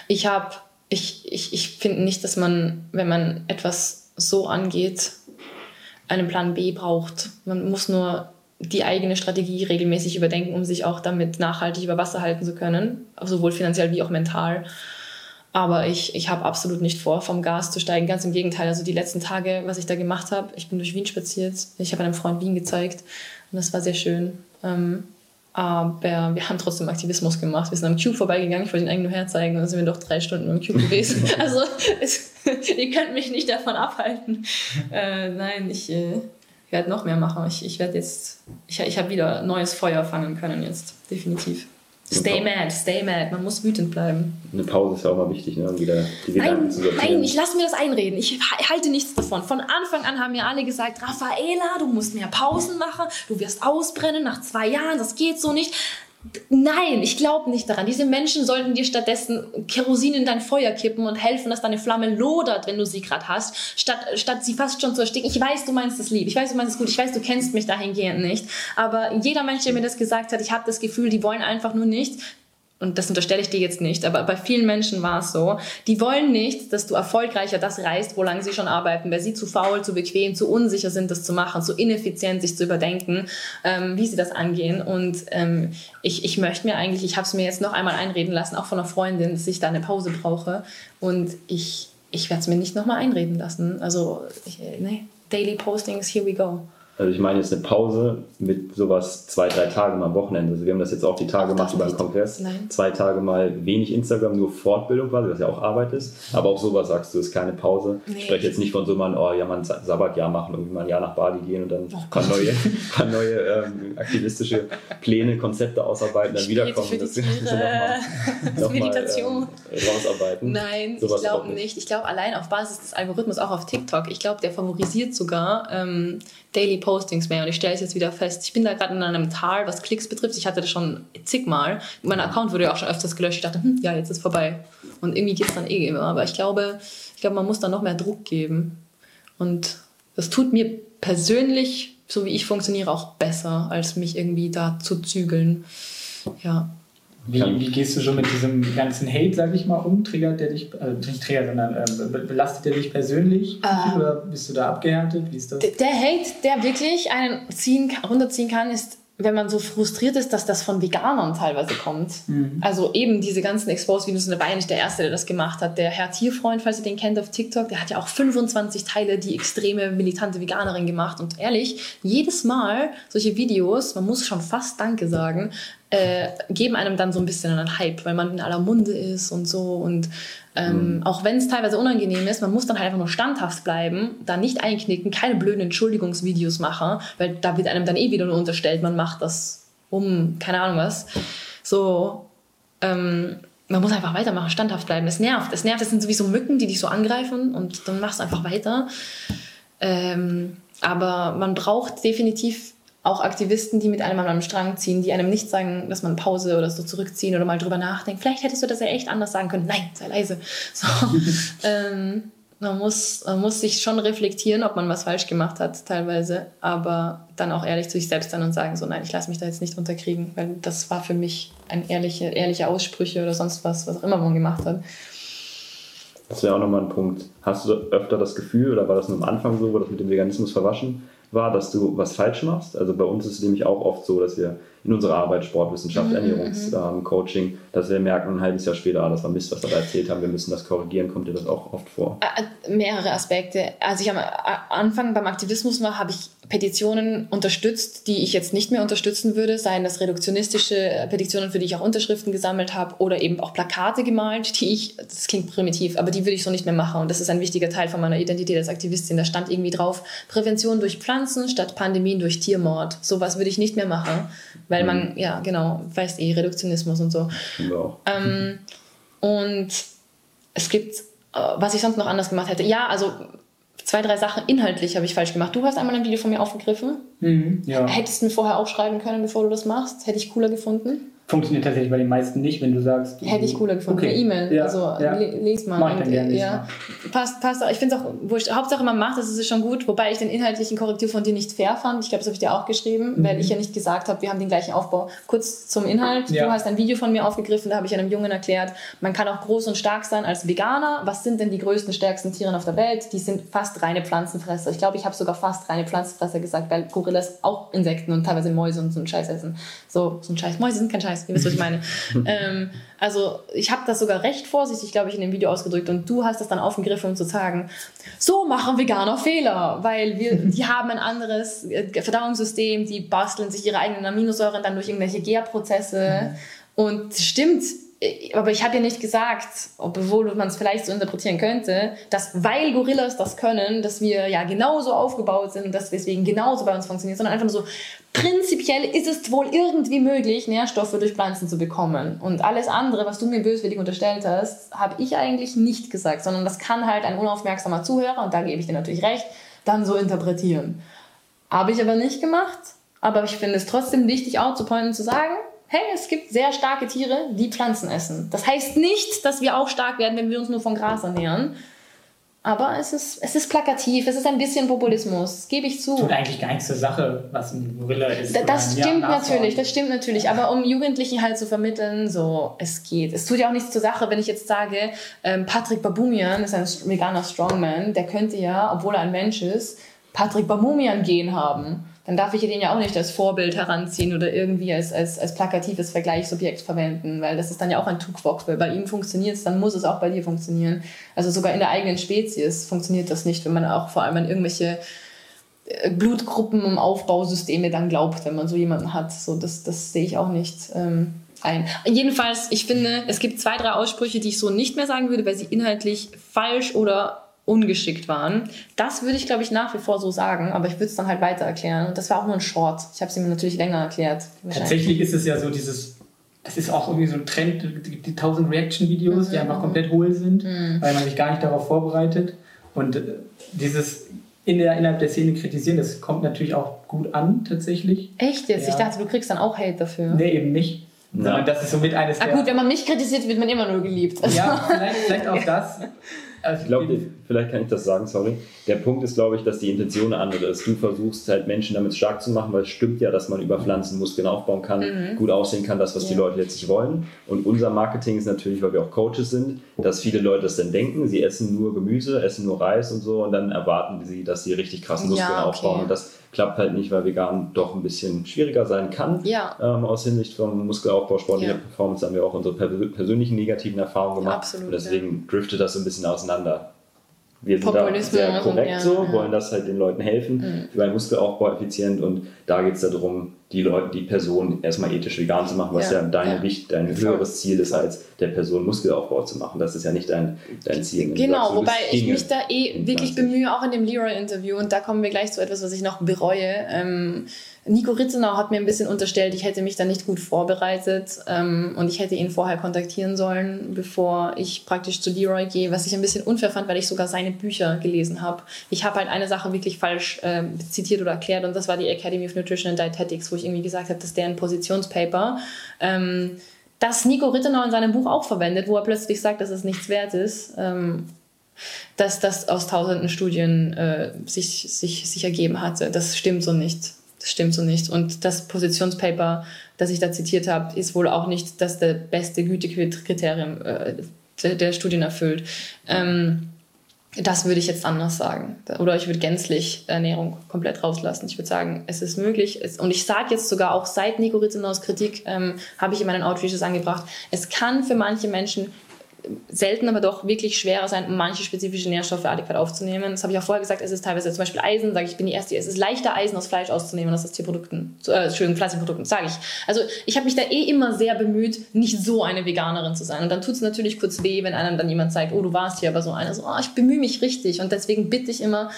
Ich habe, ich, ich, ich finde nicht, dass man, wenn man etwas so angeht, einen Plan B braucht. Man muss nur die eigene Strategie regelmäßig überdenken, um sich auch damit nachhaltig über Wasser halten zu können, sowohl finanziell wie auch mental. Aber ich, ich habe absolut nicht vor, vom Gas zu steigen. Ganz im Gegenteil. Also die letzten Tage, was ich da gemacht habe, ich bin durch Wien spaziert. Ich habe einem Freund Wien gezeigt und das war sehr schön. Ähm, aber wir haben trotzdem Aktivismus gemacht. Wir sind am Cube vorbeigegangen. Ich wollte ihn eigentlich nur herzeigen. Und dann sind wir doch drei Stunden im Cube gewesen. also es, ihr könnt mich nicht davon abhalten. Äh, nein, ich, äh, werde noch mehr machen. Ich, ich werde jetzt, ich, ich habe wieder neues Feuer fangen können jetzt. Definitiv. Stay mad, stay mad. Man muss wütend bleiben. Eine Pause ist ja auch mal wichtig, ne? um wieder die Gedanken nein, zu sortieren. Nein, ich lasse mir das einreden. Ich halte nichts davon. Von Anfang an haben mir alle gesagt, Raffaela, du musst mehr Pausen machen, du wirst ausbrennen nach zwei Jahren, das geht so nicht. Nein, ich glaube nicht daran. Diese Menschen sollten dir stattdessen Kerosin in dein Feuer kippen und helfen, dass deine Flamme lodert, wenn du sie gerade hast, statt, statt sie fast schon zu ersticken. Ich weiß, du meinst es lieb. Ich weiß, du meinst es gut. Ich weiß, du kennst mich dahingehend nicht. Aber jeder Mensch, der mir das gesagt hat, ich habe das Gefühl, die wollen einfach nur nicht, und das unterstelle ich dir jetzt nicht, aber bei vielen Menschen war es so, die wollen nicht, dass du erfolgreicher das reißt, wolang sie schon arbeiten, weil sie zu faul, zu bequem, zu unsicher sind, das zu machen, zu ineffizient, sich zu überdenken, ähm, wie sie das angehen. Und ähm, ich, ich möchte mir eigentlich, ich habe es mir jetzt noch einmal einreden lassen, auch von einer Freundin, dass ich da eine Pause brauche. Und ich, ich werde es mir nicht nochmal einreden lassen. Also, ich, nee, Daily Postings, here we go. Also ich meine jetzt eine Pause mit sowas zwei, drei Tage mal am Wochenende. Also wir haben das jetzt auch die Tage gemacht über den Kongress. Nein. Zwei Tage mal wenig Instagram, nur Fortbildung quasi, was ja auch Arbeit ist. Aber auch sowas sagst du, ist keine Pause. Nee. Ich spreche jetzt nicht von so man, oh ja, mal ein Sabbatjahr machen, irgendwie mal ein Jahr nach Bali gehen und dann oh paar neue, paar neue ähm, aktivistische Pläne, Konzepte ausarbeiten, dann wiederkommen. Für das, nochmal, noch Meditation. Ähm, rausarbeiten. Nein, sowas ich glaube nicht. Ich glaube allein auf Basis des Algorithmus, auch auf TikTok, ich glaube, der favorisiert sogar ähm, Daily Postings mehr und ich stelle es jetzt wieder fest. Ich bin da gerade in einem Tal, was Klicks betrifft. Ich hatte das schon zigmal. Mein Account wurde ja auch schon öfters gelöscht. Ich dachte, hm, ja, jetzt ist vorbei. Und irgendwie geht es dann eh immer. Aber ich glaube, ich glaube, man muss da noch mehr Druck geben. Und das tut mir persönlich, so wie ich funktioniere, auch besser, als mich irgendwie da zu zügeln. Ja. Wie, wie gehst du schon mit diesem ganzen Hate, sag ich mal, um? Triggert der dich, äh, nicht triggert, sondern äh, belastet der dich persönlich? Ähm, oder bist du da abgehärtet? Wie ist das? Der Hate, der wirklich einen ziehen, runterziehen kann, ist wenn man so frustriert ist, dass das von Veganern teilweise kommt. Mhm. Also eben diese ganzen Exposed-Videos, und da war ja nicht der Erste, der das gemacht hat. Der Herr Tierfreund, falls ihr den kennt auf TikTok, der hat ja auch 25 Teile die extreme militante Veganerin gemacht. Und ehrlich, jedes Mal solche Videos, man muss schon fast Danke sagen, äh, geben einem dann so ein bisschen einen Hype, weil man in aller Munde ist und so. Und ähm, mhm. auch wenn es teilweise unangenehm ist, man muss dann halt einfach nur standhaft bleiben, da nicht einknicken, keine blöden Entschuldigungsvideos machen, weil da wird einem dann eh wieder nur unterstellt, man macht das um, keine Ahnung was. So, ähm, man muss einfach weitermachen, standhaft bleiben. Es nervt, es nervt. Es sind sowieso Mücken, die dich so angreifen und dann machst du einfach weiter. Ähm, aber man braucht definitiv auch Aktivisten, die mit einem an einem Strang ziehen, die einem nicht sagen, dass man Pause oder so zurückziehen oder mal drüber nachdenkt. Vielleicht hättest du das ja echt anders sagen können. Nein, sei leise. So, ähm, man, muss, man muss sich schon reflektieren, ob man was falsch gemacht hat, teilweise, aber dann auch ehrlich zu sich selbst sein und sagen, so nein, ich lasse mich da jetzt nicht unterkriegen, weil das war für mich ein ehrliche, ehrliche Aussprüche oder sonst was, was auch immer man gemacht hat. Das wäre auch nochmal ein Punkt. Hast du öfter das Gefühl, oder war das nur am Anfang so, wo das mit dem Veganismus verwaschen war, dass du was falsch machst. Also bei uns ist es nämlich auch oft so, dass wir in unserer Arbeit, Sportwissenschaft, mhm, Ernährungscoaching, ähm, dass wir merken ein halbes Jahr später, ah, das war Mist, was wir da erzählt haben, wir müssen das korrigieren. Kommt dir das auch oft vor? Mehrere Aspekte. Als ich am Anfang beim Aktivismus war, habe ich Petitionen unterstützt, die ich jetzt nicht mehr unterstützen würde, seien das reduktionistische Petitionen, für die ich auch Unterschriften gesammelt habe, oder eben auch Plakate gemalt, die ich, das klingt primitiv, aber die würde ich so nicht mehr machen. Und das ist ein wichtiger Teil von meiner Identität als Aktivistin. Da stand irgendwie drauf, Prävention durch Pflanzen statt Pandemien durch Tiermord. Sowas würde ich nicht mehr machen, weil man, mhm. ja, genau, weiß eh, Reduktionismus und so. Ja. Ähm, und es gibt, äh, was ich sonst noch anders gemacht hätte. Ja, also zwei, drei Sachen inhaltlich habe ich falsch gemacht. Du hast einmal ein Video von mir aufgegriffen. Mhm, ja. Hättest du mir vorher aufschreiben können, bevor du das machst? Hätte ich cooler gefunden funktioniert tatsächlich bei den meisten nicht, wenn du sagst. Hätte ich cooler gefunden. Okay. Eine E-Mail. Ja, also ja. les mal. Mach ich dann gerne ja. Passt, passt auch. Ich finde es auch wurscht. Hauptsache man macht das, ist schon gut. Wobei ich den inhaltlichen Korrektiv von dir nicht fair fand. Ich glaube, das habe ich dir auch geschrieben, mhm. weil ich ja nicht gesagt habe, wir haben den gleichen Aufbau. Kurz zum Inhalt. Ja. Du hast ein Video von mir aufgegriffen, da habe ich einem Jungen erklärt, man kann auch groß und stark sein als Veganer. Was sind denn die größten, stärksten Tiere auf der Welt? Die sind fast reine Pflanzenfresser. Ich glaube, ich habe sogar fast reine Pflanzenfresser gesagt, weil Gorillas auch Insekten und teilweise Mäuse und so einen Scheiß essen. So, so ein Scheiß. Mäuse sind kein Scheiß. Ihr wisst, was ich meine. ähm, also ich habe das sogar recht vorsichtig, glaube ich, in dem Video ausgedrückt und du hast das dann aufgegriffen, um zu sagen, so machen Veganer Fehler, weil wir, die haben ein anderes äh, Verdauungssystem, die basteln sich ihre eigenen Aminosäuren dann durch irgendwelche Gärprozesse mhm. und stimmt, aber ich habe ja nicht gesagt, obwohl man es vielleicht so interpretieren könnte, dass weil Gorillas das können, dass wir ja genauso aufgebaut sind und dass deswegen genauso bei uns funktioniert, sondern einfach nur so, prinzipiell ist es wohl irgendwie möglich, Nährstoffe durch Pflanzen zu bekommen. Und alles andere, was du mir böswillig unterstellt hast, habe ich eigentlich nicht gesagt, sondern das kann halt ein unaufmerksamer Zuhörer, und da gebe ich dir natürlich recht, dann so interpretieren. Habe ich aber nicht gemacht, aber ich finde es trotzdem wichtig, auch zu pointen, zu sagen, hey, es gibt sehr starke Tiere, die Pflanzen essen. Das heißt nicht, dass wir auch stark werden, wenn wir uns nur von Gras ernähren. Aber es ist, es ist plakativ, es ist ein bisschen Populismus, gebe ich zu. Tut eigentlich gar nichts zur Sache, was ein Gorilla ist. Da, das stimmt natürlich, das stimmt natürlich. Aber um Jugendlichen halt zu vermitteln, so, es geht. Es tut ja auch nichts zur Sache, wenn ich jetzt sage, ähm, Patrick Babumian ist ein veganer Strongman, der könnte ja, obwohl er ein Mensch ist, Patrick Babumian gehen haben dann darf ich den ja auch nicht als Vorbild heranziehen oder irgendwie als, als, als plakatives Vergleichsobjekt verwenden, weil das ist dann ja auch ein Tugwok, weil bei ihm funktioniert es, dann muss es auch bei dir funktionieren. Also sogar in der eigenen Spezies funktioniert das nicht, wenn man auch vor allem an irgendwelche äh, Blutgruppen und Aufbausysteme dann glaubt, wenn man so jemanden hat. So, das, das sehe ich auch nicht. Ähm, ein. Jedenfalls, ich finde, es gibt zwei, drei Aussprüche, die ich so nicht mehr sagen würde, weil sie inhaltlich falsch oder ungeschickt waren. Das würde ich, glaube ich, nach wie vor so sagen, aber ich würde es dann halt weiter erklären. Und das war auch nur ein Short. Ich habe es ihm natürlich länger erklärt. Tatsächlich ist es ja so dieses, das ist auch irgendwie so ein Trend, die, die 1000 Reaction-Videos, mhm. die einfach komplett hohl sind, mhm. weil man sich gar nicht darauf vorbereitet. Und äh, dieses in der, innerhalb der Szene kritisieren, das kommt natürlich auch gut an, tatsächlich. Echt jetzt? Ja. Ich dachte, du kriegst dann auch Hate dafür. Nee, eben nicht. Ja. das ist so mit eines ah, der... gut, wenn man mich kritisiert, wird man immer nur geliebt. Ja, vielleicht, vielleicht auch das. Also ich glaube, vielleicht kann ich das sagen, sorry. Der Punkt ist, glaube ich, dass die Intention eine andere ist. Du versuchst halt Menschen damit stark zu machen, weil es stimmt ja, dass man über Pflanzen Muskeln aufbauen kann, mhm. gut aussehen kann, das, was ja. die Leute letztlich wollen. Und unser Marketing ist natürlich, weil wir auch Coaches sind, dass viele Leute das dann denken, sie essen nur Gemüse, essen nur Reis und so und dann erwarten sie, dass sie richtig krassen Muskeln ja, okay. aufbauen. Und das klappt halt nicht, weil vegan doch ein bisschen schwieriger sein kann. Ja. Ähm, aus Hinsicht vom Muskelaufbau, sportlicher ja. Performance haben wir auch unsere persönlichen negativen Erfahrungen gemacht. Absolut, und deswegen driftet das so ein bisschen auseinander wir sind da sehr korrekt ja, so, ja. wollen das halt den Leuten helfen, mhm. für einen Muskelaufbau effizient und da geht es darum, die Leute, die Person erstmal ethisch vegan zu machen, was ja, ja dein, Wicht, dein höheres Ziel ist, als der Person Muskelaufbau zu machen. Das ist ja nicht dein, dein Ziel. Genau, sagst, wobei ich mich da eh wirklich bemühe, auch in dem Leroy-Interview, und da kommen wir gleich zu etwas, was ich noch bereue. Ähm, Nico Ritzenau hat mir ein bisschen unterstellt, ich hätte mich da nicht gut vorbereitet ähm, und ich hätte ihn vorher kontaktieren sollen, bevor ich praktisch zu Leroy gehe, was ich ein bisschen unfair fand, weil ich sogar seine Bücher gelesen habe. Ich habe halt eine Sache wirklich falsch äh, zitiert oder erklärt und das war die Academy of Nutrition and Dietetics, wo ich irgendwie gesagt habe, das ist deren Positionspaper. Ähm, das Nico Rittenau in seinem Buch auch verwendet, wo er plötzlich sagt, dass es nichts wert ist. Ähm, dass das aus tausenden Studien äh, sich, sich, sich ergeben hatte. Das stimmt so nicht. Das stimmt so nicht. Und das Positionspaper, das ich da zitiert habe, ist wohl auch nicht das der beste Gütekriterium äh, der, Studien erfüllt. Ähm, das würde ich jetzt anders sagen. Oder ich würde gänzlich Ernährung komplett rauslassen. Ich würde sagen, es ist möglich. Und ich sage jetzt sogar auch seit Nico Ritzenaus Kritik, ähm, habe ich in meinen Outreaches angebracht, es kann für manche Menschen selten, aber doch wirklich schwerer sein, manche spezifische Nährstoffe adäquat aufzunehmen. Das habe ich auch vorher gesagt, es ist teilweise zum Beispiel Eisen, sage ich, ich bin die Erste, es ist leichter Eisen aus Fleisch auszunehmen als aus Tierprodukten, äh, Entschuldigung, Pflanzenprodukten, sage ich. Also ich habe mich da eh immer sehr bemüht, nicht so eine Veganerin zu sein. Und dann tut es natürlich kurz weh, wenn einem dann jemand zeigt, oh, du warst hier aber so einer, so, oh, ich bemühe mich richtig. Und deswegen bitte ich immer,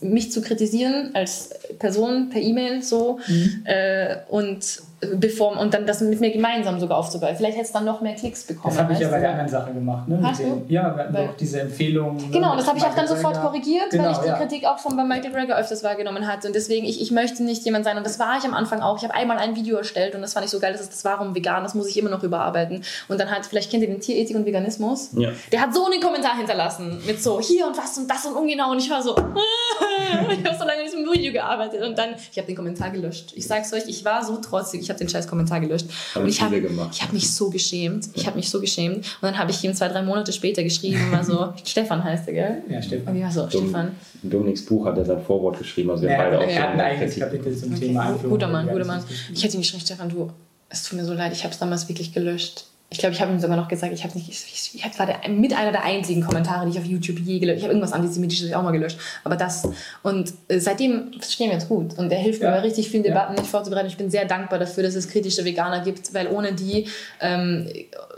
mich zu kritisieren als Person per E-Mail so mhm. äh, und bevor und dann das mit mir gemeinsam sogar aufzubauen. Vielleicht hätte es dann noch mehr Klicks bekommen. Das habe ich ja bei der anderen Sache gemacht. Ne? Hast du? Ja, weil doch diese Empfehlung. Genau, das habe ich auch dann sofort korrigiert, genau, weil ich die ja. Kritik auch von bei Michael Greger öfters wahrgenommen hatte. Und deswegen, ich, ich möchte nicht jemand sein, und das war ich am Anfang auch. Ich habe einmal ein Video erstellt und das fand ich so geil, das ist das Warum vegan, das muss ich immer noch überarbeiten. Und dann halt, vielleicht kennt ihr den Tierethik und Veganismus. Ja. Der hat so einen Kommentar hinterlassen mit so hier und was und das und ungenau. Und ich war so, ich habe so lange in diesem Video gearbeitet. Und dann, ich habe den Kommentar gelöscht. Ich sag's euch, ich war so trotzig, ich habe den scheiß Kommentar gelöscht. Haben und ich habe hab mich so geschämt. Ich habe mich so geschämt. Und dann habe ich ihm zwei, drei Monate später geschrieben, war so, Stefan heißt er, gell? Ja, Stefan. Und ich war so, Dom, Stefan. Dominiks Buch hat er sein Vorwort geschrieben, also wir ja, beide auch er hat ein eigenes Kapitel zum okay. Thema Guter Mann, guter Mann. Ich hätte ihm geschrieben, Stefan, du, es tut mir so leid, ich habe es damals wirklich gelöscht ich glaube, ich habe ihm sogar noch gesagt, ich habe nicht, ich, ich war der, mit einer der einzigen Kommentare, die ich auf YouTube je gelöscht. Ich habe irgendwas Antisemitisches auch mal gelöscht, aber das. Und äh, seitdem verstehen wir uns gut und er hilft ja. mir bei richtig vielen Debatten nicht vorzubereiten. Ich bin sehr dankbar dafür, dass es kritische Veganer gibt, weil ohne die ähm,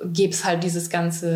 gäbe es halt dieses ganze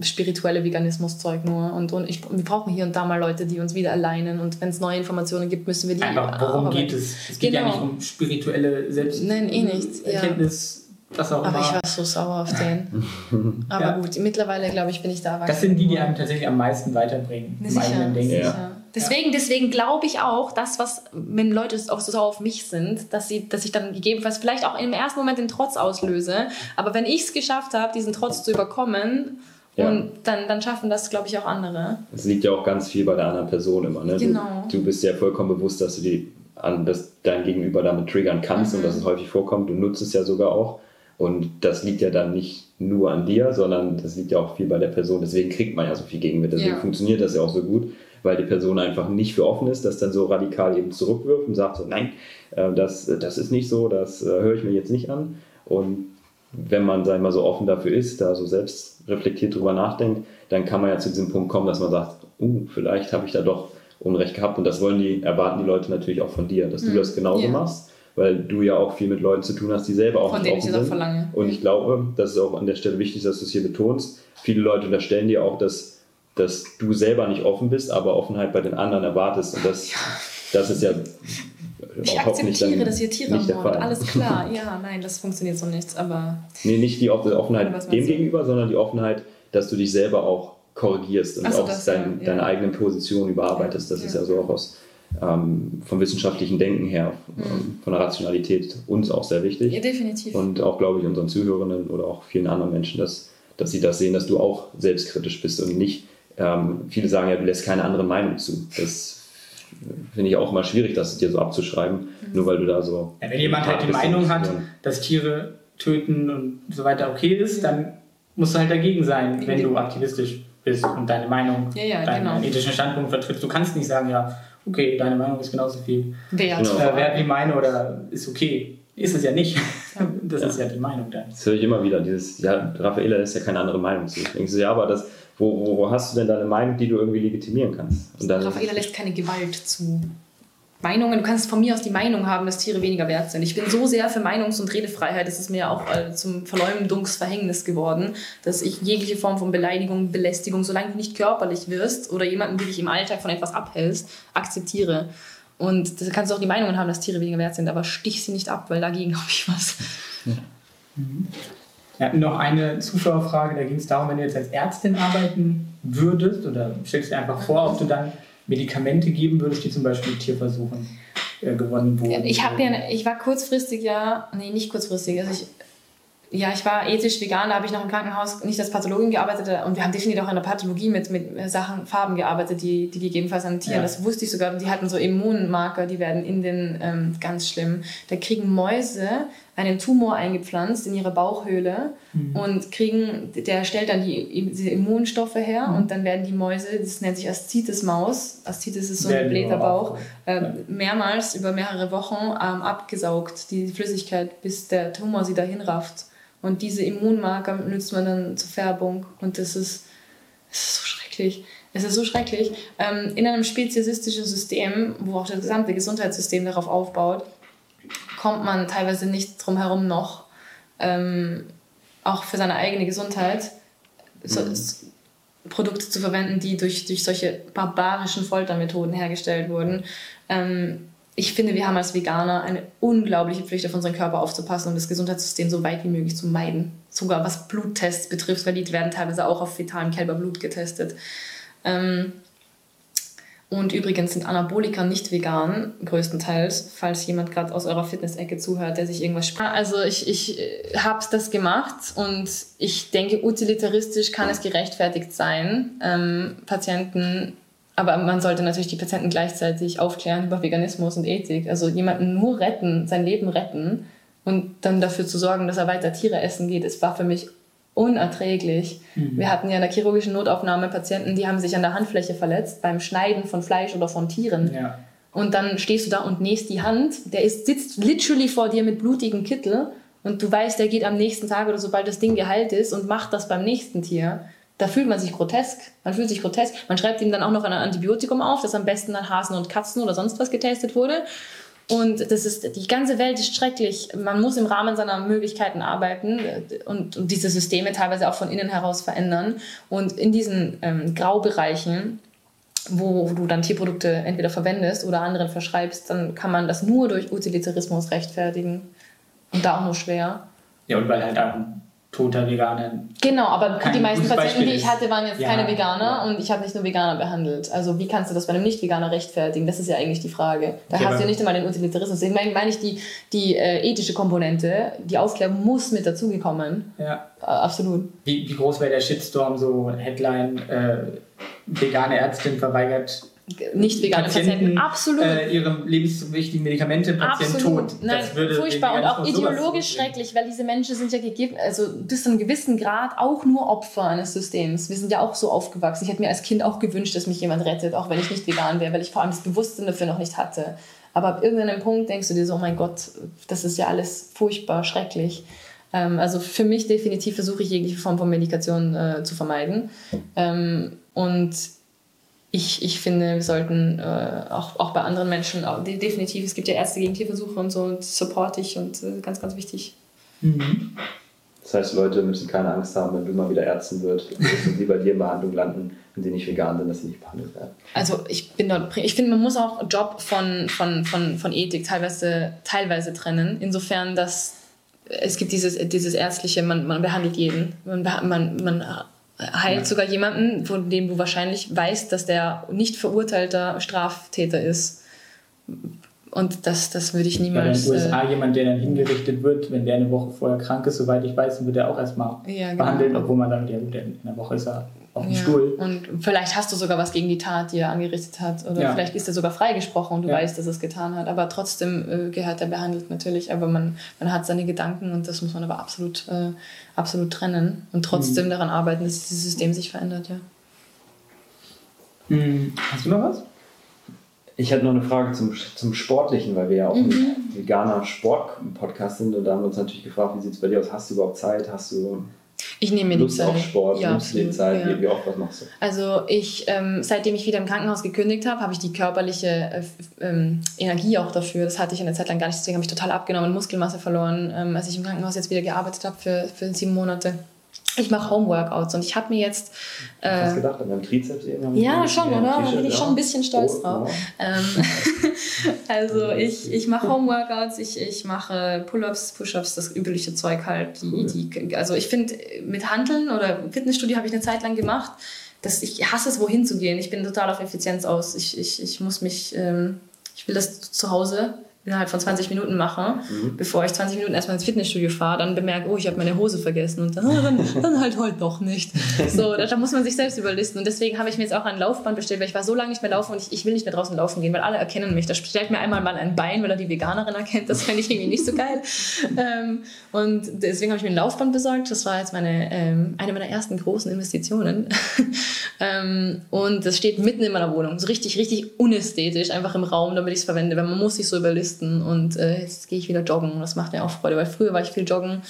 äh, spirituelle Veganismus-Zeug nur. Und, und ich, wir brauchen hier und da mal Leute, die uns wieder alleinen und wenn es neue Informationen gibt, müssen wir die. Einfach, worum geht es? Es geht genau. ja nicht um spirituelle Selbst Nein, eh nicht. Erkenntnis. Ja was auch Aber ich war so sauer auf den. Aber ja. gut, mittlerweile glaube ich, bin ich da Das sind die, die einem tatsächlich am meisten weiterbringen. Im sicher, Ja. Deswegen, deswegen glaube ich auch, dass was, wenn Leute auch so sauer auf mich sind, dass sie, dass ich dann gegebenenfalls vielleicht auch im ersten Moment den Trotz auslöse. Aber wenn ich es geschafft habe, diesen Trotz zu überkommen, ja. Und dann, dann schaffen das, glaube ich, auch andere. Es liegt ja auch ganz viel bei der anderen Person immer. Ne? Genau. Du, du bist ja vollkommen bewusst, dass du die, an, dass dein Gegenüber damit triggern kannst mhm. und dass es häufig vorkommt. Du nutzt es ja sogar auch. Und das liegt ja dann nicht nur an dir, sondern das liegt ja auch viel bei der Person. Deswegen kriegt man ja so viel Gegenwind. Deswegen ja. funktioniert das ja auch so gut, weil die Person einfach nicht für offen ist, das dann so radikal eben zurückwirft und sagt so, nein, äh, das, das ist nicht so, das äh, höre ich mir jetzt nicht an. Und wenn man, sag ich mal, so offen dafür ist, da so selbst reflektiert drüber nachdenkt, dann kann man ja zu diesem Punkt kommen, dass man sagt, uh, vielleicht habe ich da doch Unrecht gehabt. Und das wollen die, erwarten die Leute natürlich auch von dir, dass du mhm. das genauso yeah. machst weil du ja auch viel mit Leuten zu tun hast, die selber auch Von denen ich das auch verlange. Und ich glaube, das ist auch an der Stelle wichtig, dass du es hier betonst. Viele Leute unterstellen dir auch, dass, dass du selber nicht offen bist, aber Offenheit bei den anderen erwartest. Und das, das ist ja ich akzeptiere, dass ihr Tiere mord, alles klar. Ja, nein, das funktioniert so nicht, aber... Nee, nicht die Offenheit dem gegenüber, sondern die Offenheit, dass du dich selber auch korrigierst und so, auch das, dein, ja. deine eigene Position überarbeitest. Das ja. ist ja so auch aus ähm, vom wissenschaftlichen Denken her, mhm. Ähm, von der Rationalität uns auch sehr wichtig. Ja, definitiv. Und auch, glaube ich, unseren Zuhörenden oder auch vielen anderen Menschen, dass, dass sie das sehen, dass du auch selbstkritisch bist und nicht, ähm, viele sagen ja, du lässt keine andere Meinung zu. Das finde ich auch immer schwierig, das dir so abzuschreiben, mhm. nur weil du da so. Ja, wenn jemand halt die Meinung hat, dass Tiere töten und so weiter okay ist, dann musst du halt dagegen sein, wenn du aktivistisch bist und deine Meinung, ja, ja, deinen genau. ethischen Standpunkt vertrittst. Du kannst nicht sagen, ja, okay, deine Meinung ist genauso viel wert, genau. äh, wert wie meine oder ist okay. Ist es ja nicht. Das ja. ist ja die Meinung dann. Das höre ich immer wieder, dieses, ja, Raffaella ist ja keine andere Meinung zu. Denkst du, ja, aber das, wo, wo, wo, hast du denn deine Meinung, die du irgendwie legitimieren kannst? Und Raffaella lässt keine Gewalt zu. Meinungen, du kannst von mir aus die Meinung haben, dass Tiere weniger wert sind. Ich bin so sehr für Meinungs- und Redefreiheit, es ist mir auch äh, zum Verleumdungsverhängnis geworden, dass ich jegliche Form von Beleidigung, Belästigung, solange du nicht körperlich wirst oder jemanden, der dich im Alltag von etwas abhältst, akzeptiere. Und da kannst du auch die Meinungen haben, dass Tiere weniger wert sind, aber stich sie nicht ab, weil dagegen habe ich was. Ja. Mhm. Wir noch eine Zuschauerfrage, da ging es darum, wenn du jetzt als Ärztin arbeiten würdest oder stellst dir einfach vor, ob du dann Medikamente geben würdest, die zum Beispiel Tierversuchen äh, gewonnen wurden? Ich, ja, ich war kurzfristig ja, nee, nicht kurzfristig, also ich, ja, ich war ethisch vegan, da habe ich noch im Krankenhaus nicht als Pathologin gearbeitet und wir haben definitiv auch in der Pathologie mit, mit Sachen, Farben gearbeitet, die, die gegebenenfalls an Tieren, ja. das wusste ich sogar, die hatten so Immunmarker, die werden in den, ähm, ganz schlimm, da kriegen Mäuse einen Tumor eingepflanzt in ihre Bauchhöhle mhm. und kriegen, der stellt dann die, diese Immunstoffe her mhm. und dann werden die Mäuse, das nennt sich Aszites-Maus, Aszites ist so ein Bläterbauch, äh, mehrmals über mehrere Wochen ähm, abgesaugt, die Flüssigkeit, bis der Tumor sie dahin rafft Und diese Immunmarker nützt man dann zur Färbung. Und das ist, das ist so schrecklich. Es ist so schrecklich. Ähm, in einem speziesistischen System, wo auch das gesamte Gesundheitssystem darauf aufbaut, kommt man teilweise nicht drum herum noch, ähm, auch für seine eigene Gesundheit so, mhm. Produkte zu verwenden, die durch, durch solche barbarischen Foltermethoden hergestellt wurden. Ähm, ich finde, wir haben als Veganer eine unglaubliche Pflicht, auf unseren Körper aufzupassen und das Gesundheitssystem so weit wie möglich zu meiden. Sogar was Bluttests betrifft, weil die werden teilweise auch auf fetalem Kälberblut getestet. Ähm, und übrigens sind Anabolika nicht vegan, größtenteils, falls jemand gerade aus eurer Fitness-Ecke zuhört, der sich irgendwas spricht. Also ich, ich äh, habe das gemacht und ich denke, utilitaristisch kann es gerechtfertigt sein, ähm, Patienten, aber man sollte natürlich die Patienten gleichzeitig aufklären über Veganismus und Ethik. Also jemanden nur retten, sein Leben retten und dann dafür zu sorgen, dass er weiter Tiere essen geht, das war für mich unerträglich. Mhm. Wir hatten ja in der chirurgischen Notaufnahme Patienten, die haben sich an der Handfläche verletzt beim Schneiden von Fleisch oder von Tieren. Ja. Und dann stehst du da und nähst die Hand. Der ist, sitzt literally vor dir mit blutigem Kittel und du weißt, der geht am nächsten Tag oder sobald das Ding geheilt ist und macht das beim nächsten Tier. Da fühlt man sich grotesk. Man fühlt sich grotesk. Man schreibt ihm dann auch noch ein Antibiotikum auf, das am besten an Hasen und Katzen oder sonst was getestet wurde. Und das ist, die ganze Welt ist schrecklich. Man muss im Rahmen seiner Möglichkeiten arbeiten und, und diese Systeme teilweise auch von innen heraus verändern. Und in diesen ähm, Graubereichen, wo, du dann Tierprodukte entweder verwendest oder anderen verschreibst, dann kann man das nur durch Utilitarismus rechtfertigen. Und da auch nur schwer. Ja, und weil halt auch toter Veganer. Genau, aber die meisten Patienten, die ich hatte, waren jetzt ja, keine Veganer ja. und ich habe nicht nur Veganer behandelt. Also wie kannst du das bei einem Nicht-Veganer rechtfertigen? Das ist ja eigentlich die Frage. Da ja, hast du ja nicht einmal den Utilitarismus. Deswegen meine, meine ich die, die äh, ethische Komponente, die Aufklärung muss mit dazugekommen. Ja. Äh, absolut. Wie, wie groß wäre der Shitstorm, so Headline, äh, vegane Ärztin verweigert nicht vegane Patienten, Patienten absolut. Äh, ihre lebenswichtigen Medikamente, Patient absolut. tot. Nein, furchtbar und auch ideologisch schrecklich, weil diese Menschen sind ja gegeben, also bis zu einem gewissen Grad auch nur Opfer eines Systems. Wir sind ja auch so aufgewachsen. Ich hätte mir als Kind auch gewünscht, dass mich jemand rettet, auch wenn ich nicht vegan wäre, weil ich vor allem das Bewusstsein dafür noch nicht hatte. Aber ab irgendeinem Punkt denkst du dir so, oh mein Gott, das ist ja alles furchtbar, schrecklich. Ähm, also für mich definitiv versuche ich jegliche Form von Medikation äh, zu vermeiden. Ähm, und ich, ich finde, wir sollten äh, auch, auch bei anderen Menschen, auch, definitiv, es gibt ja Ärzte gegen Tierversuche und so, und support ich und äh, ganz, ganz wichtig. Mhm. Das heißt, Leute müssen keine Angst haben, wenn du mal wieder Ärzten wird und die bei dir in Behandlung landen, wenn sie nicht vegan sind, dass sie nicht behandelt werden. Also ich bin dort, ich finde, man muss auch Job von, von, von, von Ethik teilweise, teilweise trennen, insofern, dass es gibt dieses, dieses ärztliche, man, man behandelt jeden, man, man, man heilt ja. sogar jemanden, von dem du wahrscheinlich weißt, dass der nicht verurteilter Straftäter ist. Und das, das würde ich niemals. Weil in den USA äh, jemand, der dann hingerichtet wird, wenn der eine Woche vorher krank ist, soweit ich weiß, dann wird er auch erstmal ja, genau. behandelt, obwohl man dann, ja, in einer Woche ist er auf dem ja. Stuhl. Und vielleicht hast du sogar was gegen die Tat, die er angerichtet hat. Oder ja. vielleicht ist er sogar freigesprochen und du ja. weißt, dass er es getan hat. Aber trotzdem äh, gehört er behandelt natürlich. Aber man, man hat seine Gedanken und das muss man aber absolut, äh, absolut trennen. Und trotzdem mhm. daran arbeiten, dass dieses System sich verändert, ja. Mhm. Hast du noch was? Ich hatte noch eine Frage zum, zum Sportlichen, weil wir ja auch mhm. ein veganer Sport-Podcast sind. Und da haben wir uns natürlich gefragt, wie sieht es bei dir aus? Hast du überhaupt Zeit? Hast du ich nehme mir Lust die Zeit. auf Sport, ja, nimmst du Zeit, ja. wie, oft, was machst du? Also ich, ähm, seitdem ich wieder im Krankenhaus gekündigt habe, habe ich die körperliche äh, ähm, Energie auch dafür. Das hatte ich in der Zeit lang gar nicht, deswegen habe ich total abgenommen, Muskelmasse verloren, ähm, als ich im Krankenhaus jetzt wieder gearbeitet habe für, für sieben Monate ich mache Homeworkouts und ich habe mir jetzt. Äh, Hast du gedacht, an deinem Trizeps eben? Ja, schon, oder? Da bin ich schon ein bisschen stolz oh, drauf. Ja. Ähm, also ich, ich mache Homeworkouts, ich, ich mache Pull-ups, Push-ups, das übliche Zeug halt. Die, die, also ich finde, mit Handeln oder Fitnessstudio habe ich eine Zeit lang gemacht. Das, ich hasse es, wohin zu gehen. Ich bin total auf Effizienz aus. Ich, ich, ich muss mich, ähm, ich will das zu Hause innerhalb von 20 Minuten mache, mhm. bevor ich 20 Minuten erstmal ins Fitnessstudio fahre, dann bemerke, oh, ich habe meine Hose vergessen und dann, dann, dann halt heute doch nicht. So, da, da, muss man sich selbst überlisten und deswegen habe ich mir jetzt auch ein Laufband bestellt, weil ich war so lange nicht mehr laufen und ich, ich will nicht mehr draußen laufen gehen, weil alle erkennen mich. Da stellt mir einmal mal ein Bein, weil er die Veganerin erkennt, das fände ich irgendwie nicht so geil. Ähm, und deswegen habe ich mir ein Laufband besorgt, das war jetzt meine, ähm, eine meiner ersten großen Investitionen. Ähm, und das steht mitten in meiner Wohnung. So richtig, richtig unästhetisch, einfach im Raum, damit ich es verwende, weil man muss sich so überlisten. Und äh, jetzt gehe ich wieder joggen. Das macht mir auch Freude, weil früher war ich viel joggen.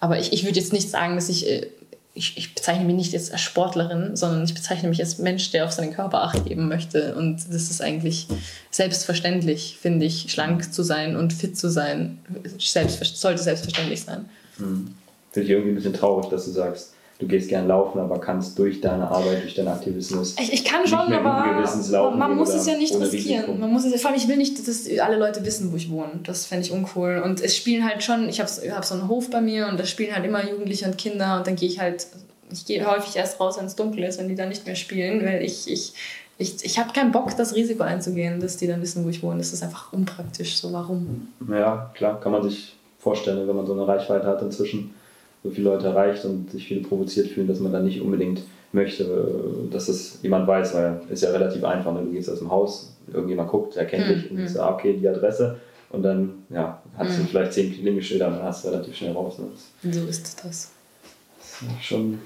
Aber ich, ich würde jetzt nicht sagen, dass ich, äh, ich, ich bezeichne mich nicht jetzt als Sportlerin, sondern ich bezeichne mich als Mensch, der auf seinen Körper Acht geben möchte. Und das ist eigentlich selbstverständlich, finde ich, schlank zu sein und fit zu sein. Selbst, sollte selbstverständlich sein. Hm. Finde ich irgendwie ein bisschen traurig, dass du sagst, du gehst gern laufen, aber kannst durch deine Arbeit, durch deinen Aktivismus. Ich, ich kann schon, aber man muss es ja nicht riskieren. Man muss es, vor allem, ich will nicht, dass alle Leute wissen, wo ich wohne. Das fände ich uncool. Und es spielen halt schon, ich habe hab so einen Hof bei mir und da spielen halt immer Jugendliche und Kinder und dann gehe ich halt, ich gehe häufig erst raus, wenn es dunkel ist, wenn die dann nicht mehr spielen, weil ich, ich, ich, ich habe keinen Bock, das Risiko einzugehen, dass die dann wissen, wo ich wohne. Das ist einfach unpraktisch. So, warum? Ja, klar, kann man sich vorstellen, wenn man so eine Reichweite hat inzwischen so viele Leute erreicht und sich viele provoziert fühlen, dass man dann nicht unbedingt möchte, äh, dass es jemand weiß, weil es ist ja relativ einfach. Ne? Du gehst aus dem Haus, irgendjemand guckt, erkennt mhm. dich und sagt, ah, okay, die Adresse. Und dann ja, hast mhm. du vielleicht zehn Klingelschilder und dann hast du relativ schnell raus. Ne? So ist das. Das ist schon,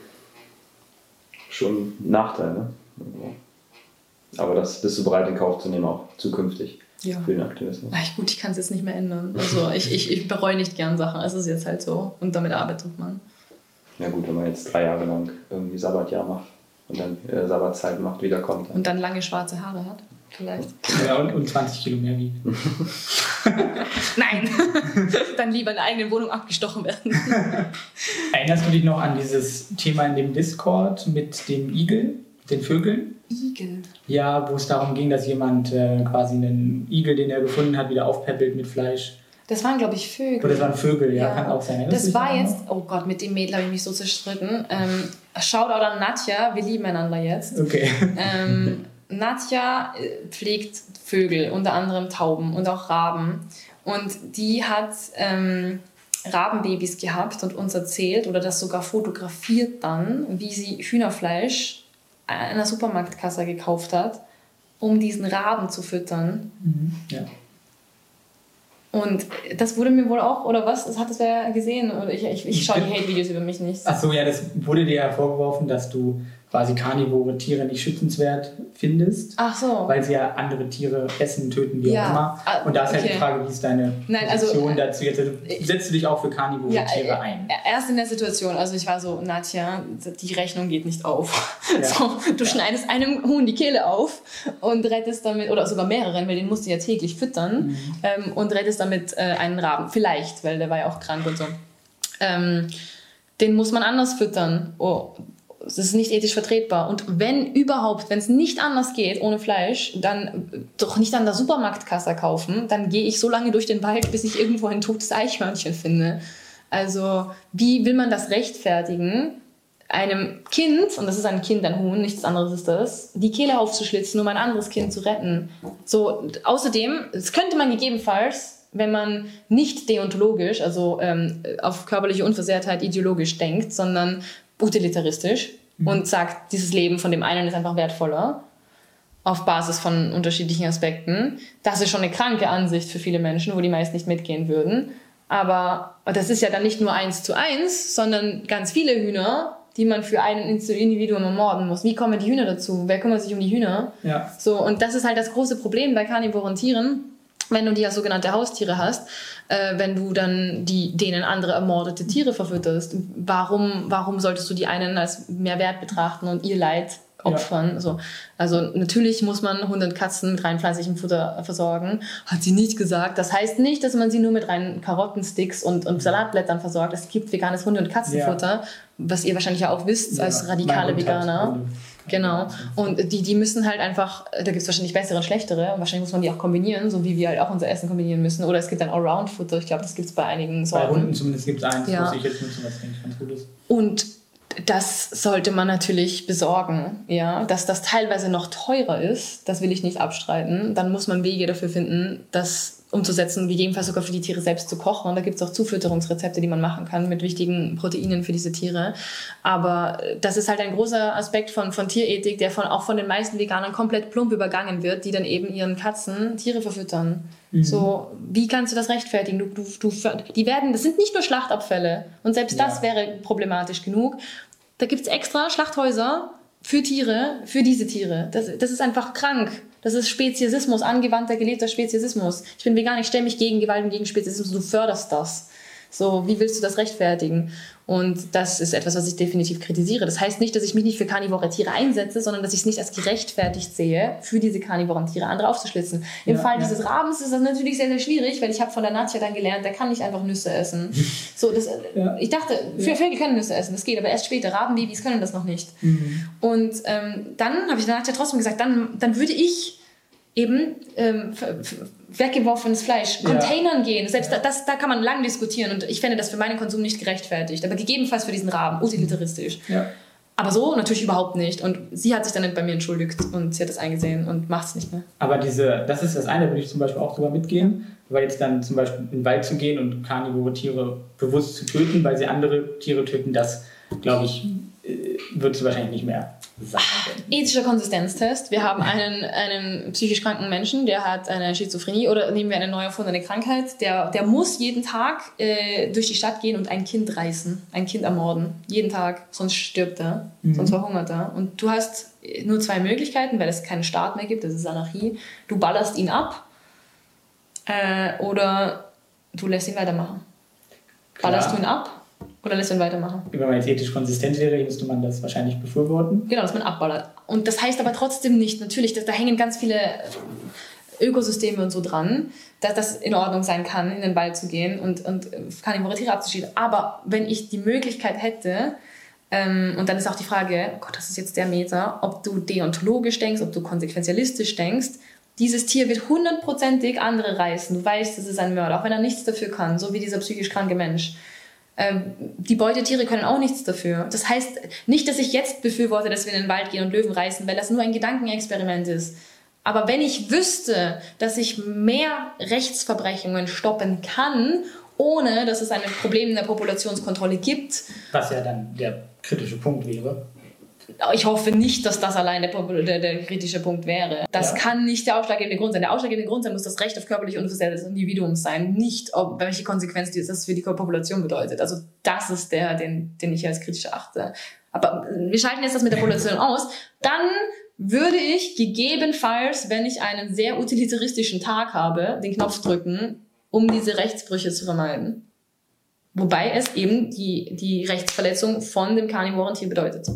schon ein Nachteil. Ne? Aber das bist du bereit in Kauf zu nehmen, auch zukünftig ja. für den Aktivismus. Ach, gut, ich kann es jetzt nicht mehr ändern. Also ich, ich, ich bereue nicht gern Sachen. Es ist jetzt halt so und damit arbeitet man. Ja gut, wenn man jetzt drei Jahre lang irgendwie Sabbatjahr macht und dann äh, Sabbatzeit macht, wiederkommt. Dann. Und dann lange schwarze Haare hat, vielleicht. Ja, und, und 20 Kilo mehr wiegt. Nein, dann lieber in der eigenen Wohnung abgestochen werden. Erinnerst du dich noch an dieses Thema in dem Discord mit dem Igel, den Vögeln? Igel. Ja, wo es darum ging, dass jemand äh, quasi einen Igel, den er gefunden hat, wieder aufpäppelt mit Fleisch. Das waren, glaube ich, Vögel. Oder das waren Vögel, ja, ja. kann auch sein. Das, das war jetzt, oh Gott, mit dem Mädel habe ich mich so zerstritten. Ähm, Shoutout an Nadja, wir lieben einander jetzt. Okay. Ähm, Nadja äh, pflegt Vögel, unter anderem Tauben und auch Raben. Und die hat ähm, Rabenbabys gehabt und uns erzählt oder das sogar fotografiert dann, wie sie Hühnerfleisch einer Supermarktkasse gekauft hat, um diesen Raben zu füttern. Mhm. Ja. Und das wurde mir wohl auch, oder was? Das hat es wer gesehen? Oder ich, ich, ich schaue die Hate-Videos über mich nicht. Achso, ja, das wurde dir ja vorgeworfen, dass du quasi karnivore Tiere nicht schützenswert findest. Ach so. Weil sie ja andere Tiere essen, töten, wie ja. auch immer. Ah, Und da ist okay. halt die Frage, wie ist deine Nein, also, Position dazu? Jetzt, also, setzt du dich auch für karnivore ja, Tiere äh, ein? Erst in der Situation, also ich war so, Nadja, die Rechnung geht nicht auf. Ja. So, du schneidest einem Huhn die Kehle auf und rettest damit, oder sogar mehreren, weil den musst du ja täglich füttern, mhm. ähm, und rettest damit äh, einen Raben. Vielleicht, weil der war ja auch krank und so. Ähm, den muss man anders füttern. Oh, das ist nicht ethisch vertretbar. Und wenn überhaupt, wenn es nicht anders geht ohne Fleisch, dann doch nicht an der Supermarktkasse kaufen. Dann gehe ich so lange durch den Wald, bis ich irgendwo ein totes Eichhörnchen finde. Also wie will man das rechtfertigen, einem Kind, und das ist ein Kind, ein Huhn, nichts anderes ist das, die Kehle aufzuschlitzen, um ein anderes Kind zu retten. So, außerdem, das könnte man gegebenenfalls, wenn man nicht deontologisch, also ähm, auf körperliche Unversehrtheit ideologisch denkt, sondern utilitaristisch mhm. und sagt, dieses Leben von dem einen ist einfach wertvoller auf Basis von unterschiedlichen Aspekten. Das ist schon eine kranke Ansicht für viele Menschen, wo die meist nicht mitgehen würden. Aber das ist ja dann nicht nur eins zu eins, sondern ganz viele Hühner, die man für ein Individuum ermorden muss. Wie kommen die Hühner dazu? Wer kümmert sich um die Hühner? Ja. So, und das ist halt das große Problem bei karnivoren Tieren, wenn du die als sogenannte Haustiere hast, äh, wenn du dann die, denen andere ermordete Tiere verfütterst. Warum, warum solltest du die einen als mehr wert betrachten und ihr Leid opfern? Ja. So. Also natürlich muss man 100 Katzen mit rein pflanzlichem Futter versorgen. Hat sie nicht gesagt. Das heißt nicht, dass man sie nur mit reinen Karottensticks und, und Salatblättern versorgt. Es gibt veganes Hunde- und Katzenfutter, ja. was ihr wahrscheinlich ja auch wisst ja. als radikale Veganer. Genau. Und die, die müssen halt einfach, da gibt es wahrscheinlich bessere und schlechtere. Und wahrscheinlich muss man die auch kombinieren, so wie wir halt auch unser Essen kombinieren müssen. Oder es gibt dann Allround-Futter. Ich glaube, das gibt es bei einigen Sorten. Bei Hunden zumindest gibt es eins, ja. was ich jetzt nutzen, was eigentlich ganz gut ist. Und das sollte man natürlich besorgen, ja. Dass das teilweise noch teurer ist, das will ich nicht abstreiten. Dann muss man Wege dafür finden, das umzusetzen, gegebenenfalls sogar für die Tiere selbst zu kochen. Und da gibt es auch Zufütterungsrezepte, die man machen kann mit wichtigen Proteinen für diese Tiere. Aber das ist halt ein großer Aspekt von, von Tierethik, der von, auch von den meisten Veganern komplett plump übergangen wird, die dann eben ihren Katzen Tiere verfüttern. Mhm. So, wie kannst du das rechtfertigen? Du, du, du, die werden, das sind nicht nur Schlachtabfälle. Und selbst ja. das wäre problematisch genug. Da gibt es extra Schlachthäuser, für Tiere, für diese Tiere. Das, das ist einfach krank. Das ist Speziesismus, angewandter, gelebter Speziesismus. Ich bin vegan, ich stelle mich gegen Gewalt und gegen Speziesismus. Du förderst das. So, wie willst du das rechtfertigen? Und das ist etwas, was ich definitiv kritisiere. Das heißt nicht, dass ich mich nicht für karnivore Tiere einsetze, sondern dass ich es nicht als gerechtfertigt sehe, für diese karnivoren Tiere andere aufzuschlitzen. Im ja, Fall ja. dieses Rabens ist das natürlich sehr, sehr schwierig, weil ich habe von der Nadja dann gelernt, der kann nicht einfach Nüsse essen. so, das, ja. Ich dachte, für Vögel können Nüsse essen, das geht, aber erst später. Rabenbabys können das noch nicht. Mhm. Und ähm, dann habe ich der Nadja trotzdem gesagt, dann, dann würde ich eben ähm, weggeworfenes Fleisch, Containern ja. gehen. Selbst ja. da, das, da kann man lang diskutieren und ich fände das für meinen Konsum nicht gerechtfertigt. Aber gegebenenfalls für diesen Rahmen, utilitaristisch. Ja. Aber so natürlich überhaupt nicht. Und sie hat sich dann bei mir entschuldigt und sie hat das eingesehen und macht es nicht mehr. Aber diese, das ist das eine, würde ich zum Beispiel auch drüber mitgehen. Weil jetzt dann zum Beispiel in den Wald zu gehen und karnivore Tiere bewusst zu töten, weil sie andere Tiere töten, das glaube ich, würdest du wahrscheinlich nicht mehr sagen. Ethischer Konsistenztest. Wir haben einen, einen psychisch kranken Menschen, der hat eine Schizophrenie oder nehmen wir eine neu erfundene Krankheit, der, der muss jeden Tag äh, durch die Stadt gehen und ein Kind reißen, ein Kind ermorden. Jeden Tag, sonst stirbt er, mhm. sonst verhungert er. Und du hast nur zwei Möglichkeiten, weil es keinen Staat mehr gibt, das ist Anarchie. Du ballerst ihn ab äh, oder du lässt ihn weitermachen. Ballerst du ihn ab oder lässt man weitermachen? Wenn man jetzt ethisch konsistent wäre, müsste man das wahrscheinlich befürworten. Genau, dass man abballert. Und das heißt aber trotzdem nicht, natürlich, da, da hängen ganz viele Ökosysteme und so dran, dass das in Ordnung sein kann, in den Wald zu gehen und, und karnivore Tiere abzuschießen. Aber wenn ich die Möglichkeit hätte, ähm, und dann ist auch die Frage, oh Gott, das ist jetzt der Meter, ob du deontologisch denkst, ob du konsequenzialistisch denkst, dieses Tier wird hundertprozentig andere reißen. Du weißt, das ist ein Mörder, auch wenn er nichts dafür kann, so wie dieser psychisch kranke Mensch. Ähm, die Beutetiere können auch nichts dafür. Das heißt nicht, dass ich jetzt befürworte, dass wir in den Wald gehen und Löwen reißen, weil das nur ein Gedankenexperiment ist. Aber wenn ich wüsste, dass ich mehr Rechtsverbrechungen stoppen kann, ohne dass es ein Problem in der Populationskontrolle gibt. Was ja dann der kritische Punkt wäre ich hoffe nicht, dass das allein der, der, der kritische Punkt wäre. Das ja. kann nicht der ausschlaggebende Grund sein. Der ausschlaggebende Grund sein muss das Recht auf körperliche Unversehrtheit des Individuums sein, nicht ob, welche Konsequenz das für die Population bedeutet. Also das ist der, den, den ich als kritisch achte. Aber wir schalten jetzt das mit der Population aus. Dann würde ich gegebenenfalls, wenn ich einen sehr utilitaristischen Tag habe, den Knopf drücken, um diese Rechtsbrüche zu vermeiden. Wobei es eben die, die Rechtsverletzung von dem karnivoren Tier bedeutet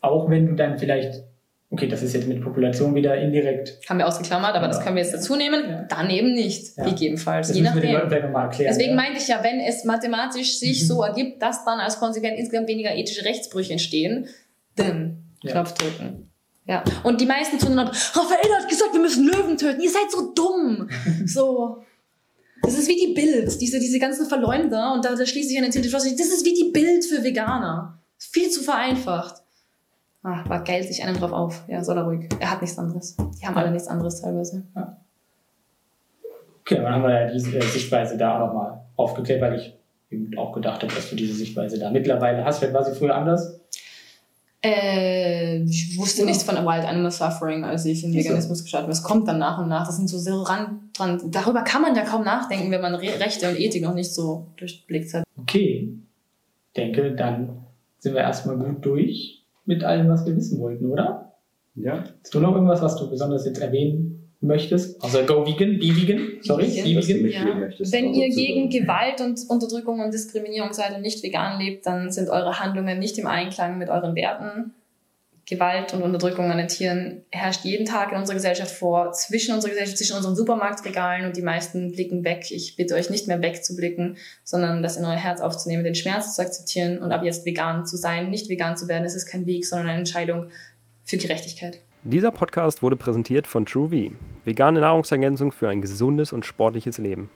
auch wenn du dann vielleicht, okay, das ist jetzt mit Population wieder indirekt. Haben wir ausgeklammert, aber ja. das können wir jetzt dazu nehmen. Ja. Dann eben nicht, ja. gegebenenfalls. Das Je nachdem. Wir den mal erklären, Deswegen meinte ich ja, wenn es mathematisch sich mhm. so ergibt, dass dann als Konsequenz insgesamt weniger ethische Rechtsbrüche entstehen, dann Knopf drücken. Ja. Und die meisten tun dann, Raphael hat gesagt, wir müssen Löwen töten. Ihr seid so dumm. so. Das ist wie die Bild, diese, diese ganzen Verleumder, und da, da schließe ich an den Titel, das ist wie die Bild für Veganer. Viel zu vereinfacht. Ah, war geil, sich einem drauf auf. Ja, soll er ruhig. Er hat nichts anderes. Die haben alle nichts anderes teilweise. Ja. Okay, dann haben wir ja diese äh, Sichtweise da auch nochmal aufgeklärt, weil ich eben auch gedacht habe, dass du diese Sichtweise da mittlerweile hast. Vielleicht war sie früher anders? Äh, ich wusste ja. nichts von Wild Animal Suffering, als ich in Veganismus gestartet habe. Es kommt dann nach und nach. Das sind so sehr ran, dran. Darüber kann man ja kaum nachdenken, wenn man Rechte und Ethik noch nicht so durchblickt hat. Okay. Ich denke, dann sind wir erstmal gut durch mit allem, was wir wissen wollten, oder? Ja. Hast du noch irgendwas, was du besonders jetzt erwähnen möchtest? Außer Go Vegan, Be Vegan, sorry, Be Vegan. Ja. Möchtest, Wenn ihr gegen Gewalt und Unterdrückung und Diskriminierung seid und nicht vegan lebt, dann sind eure Handlungen nicht im Einklang mit euren Werten. Gewalt und Unterdrückung an den Tieren herrscht jeden Tag in unserer Gesellschaft vor, zwischen unserer Gesellschaft, zwischen unseren Supermarktregalen und die meisten blicken weg. Ich bitte euch nicht mehr wegzublicken, sondern das in euer Herz aufzunehmen, den Schmerz zu akzeptieren und ab jetzt vegan zu sein. Nicht vegan zu werden, es ist kein Weg, sondern eine Entscheidung für Gerechtigkeit. Dieser Podcast wurde präsentiert von TrueV, vegane Nahrungsergänzung für ein gesundes und sportliches Leben.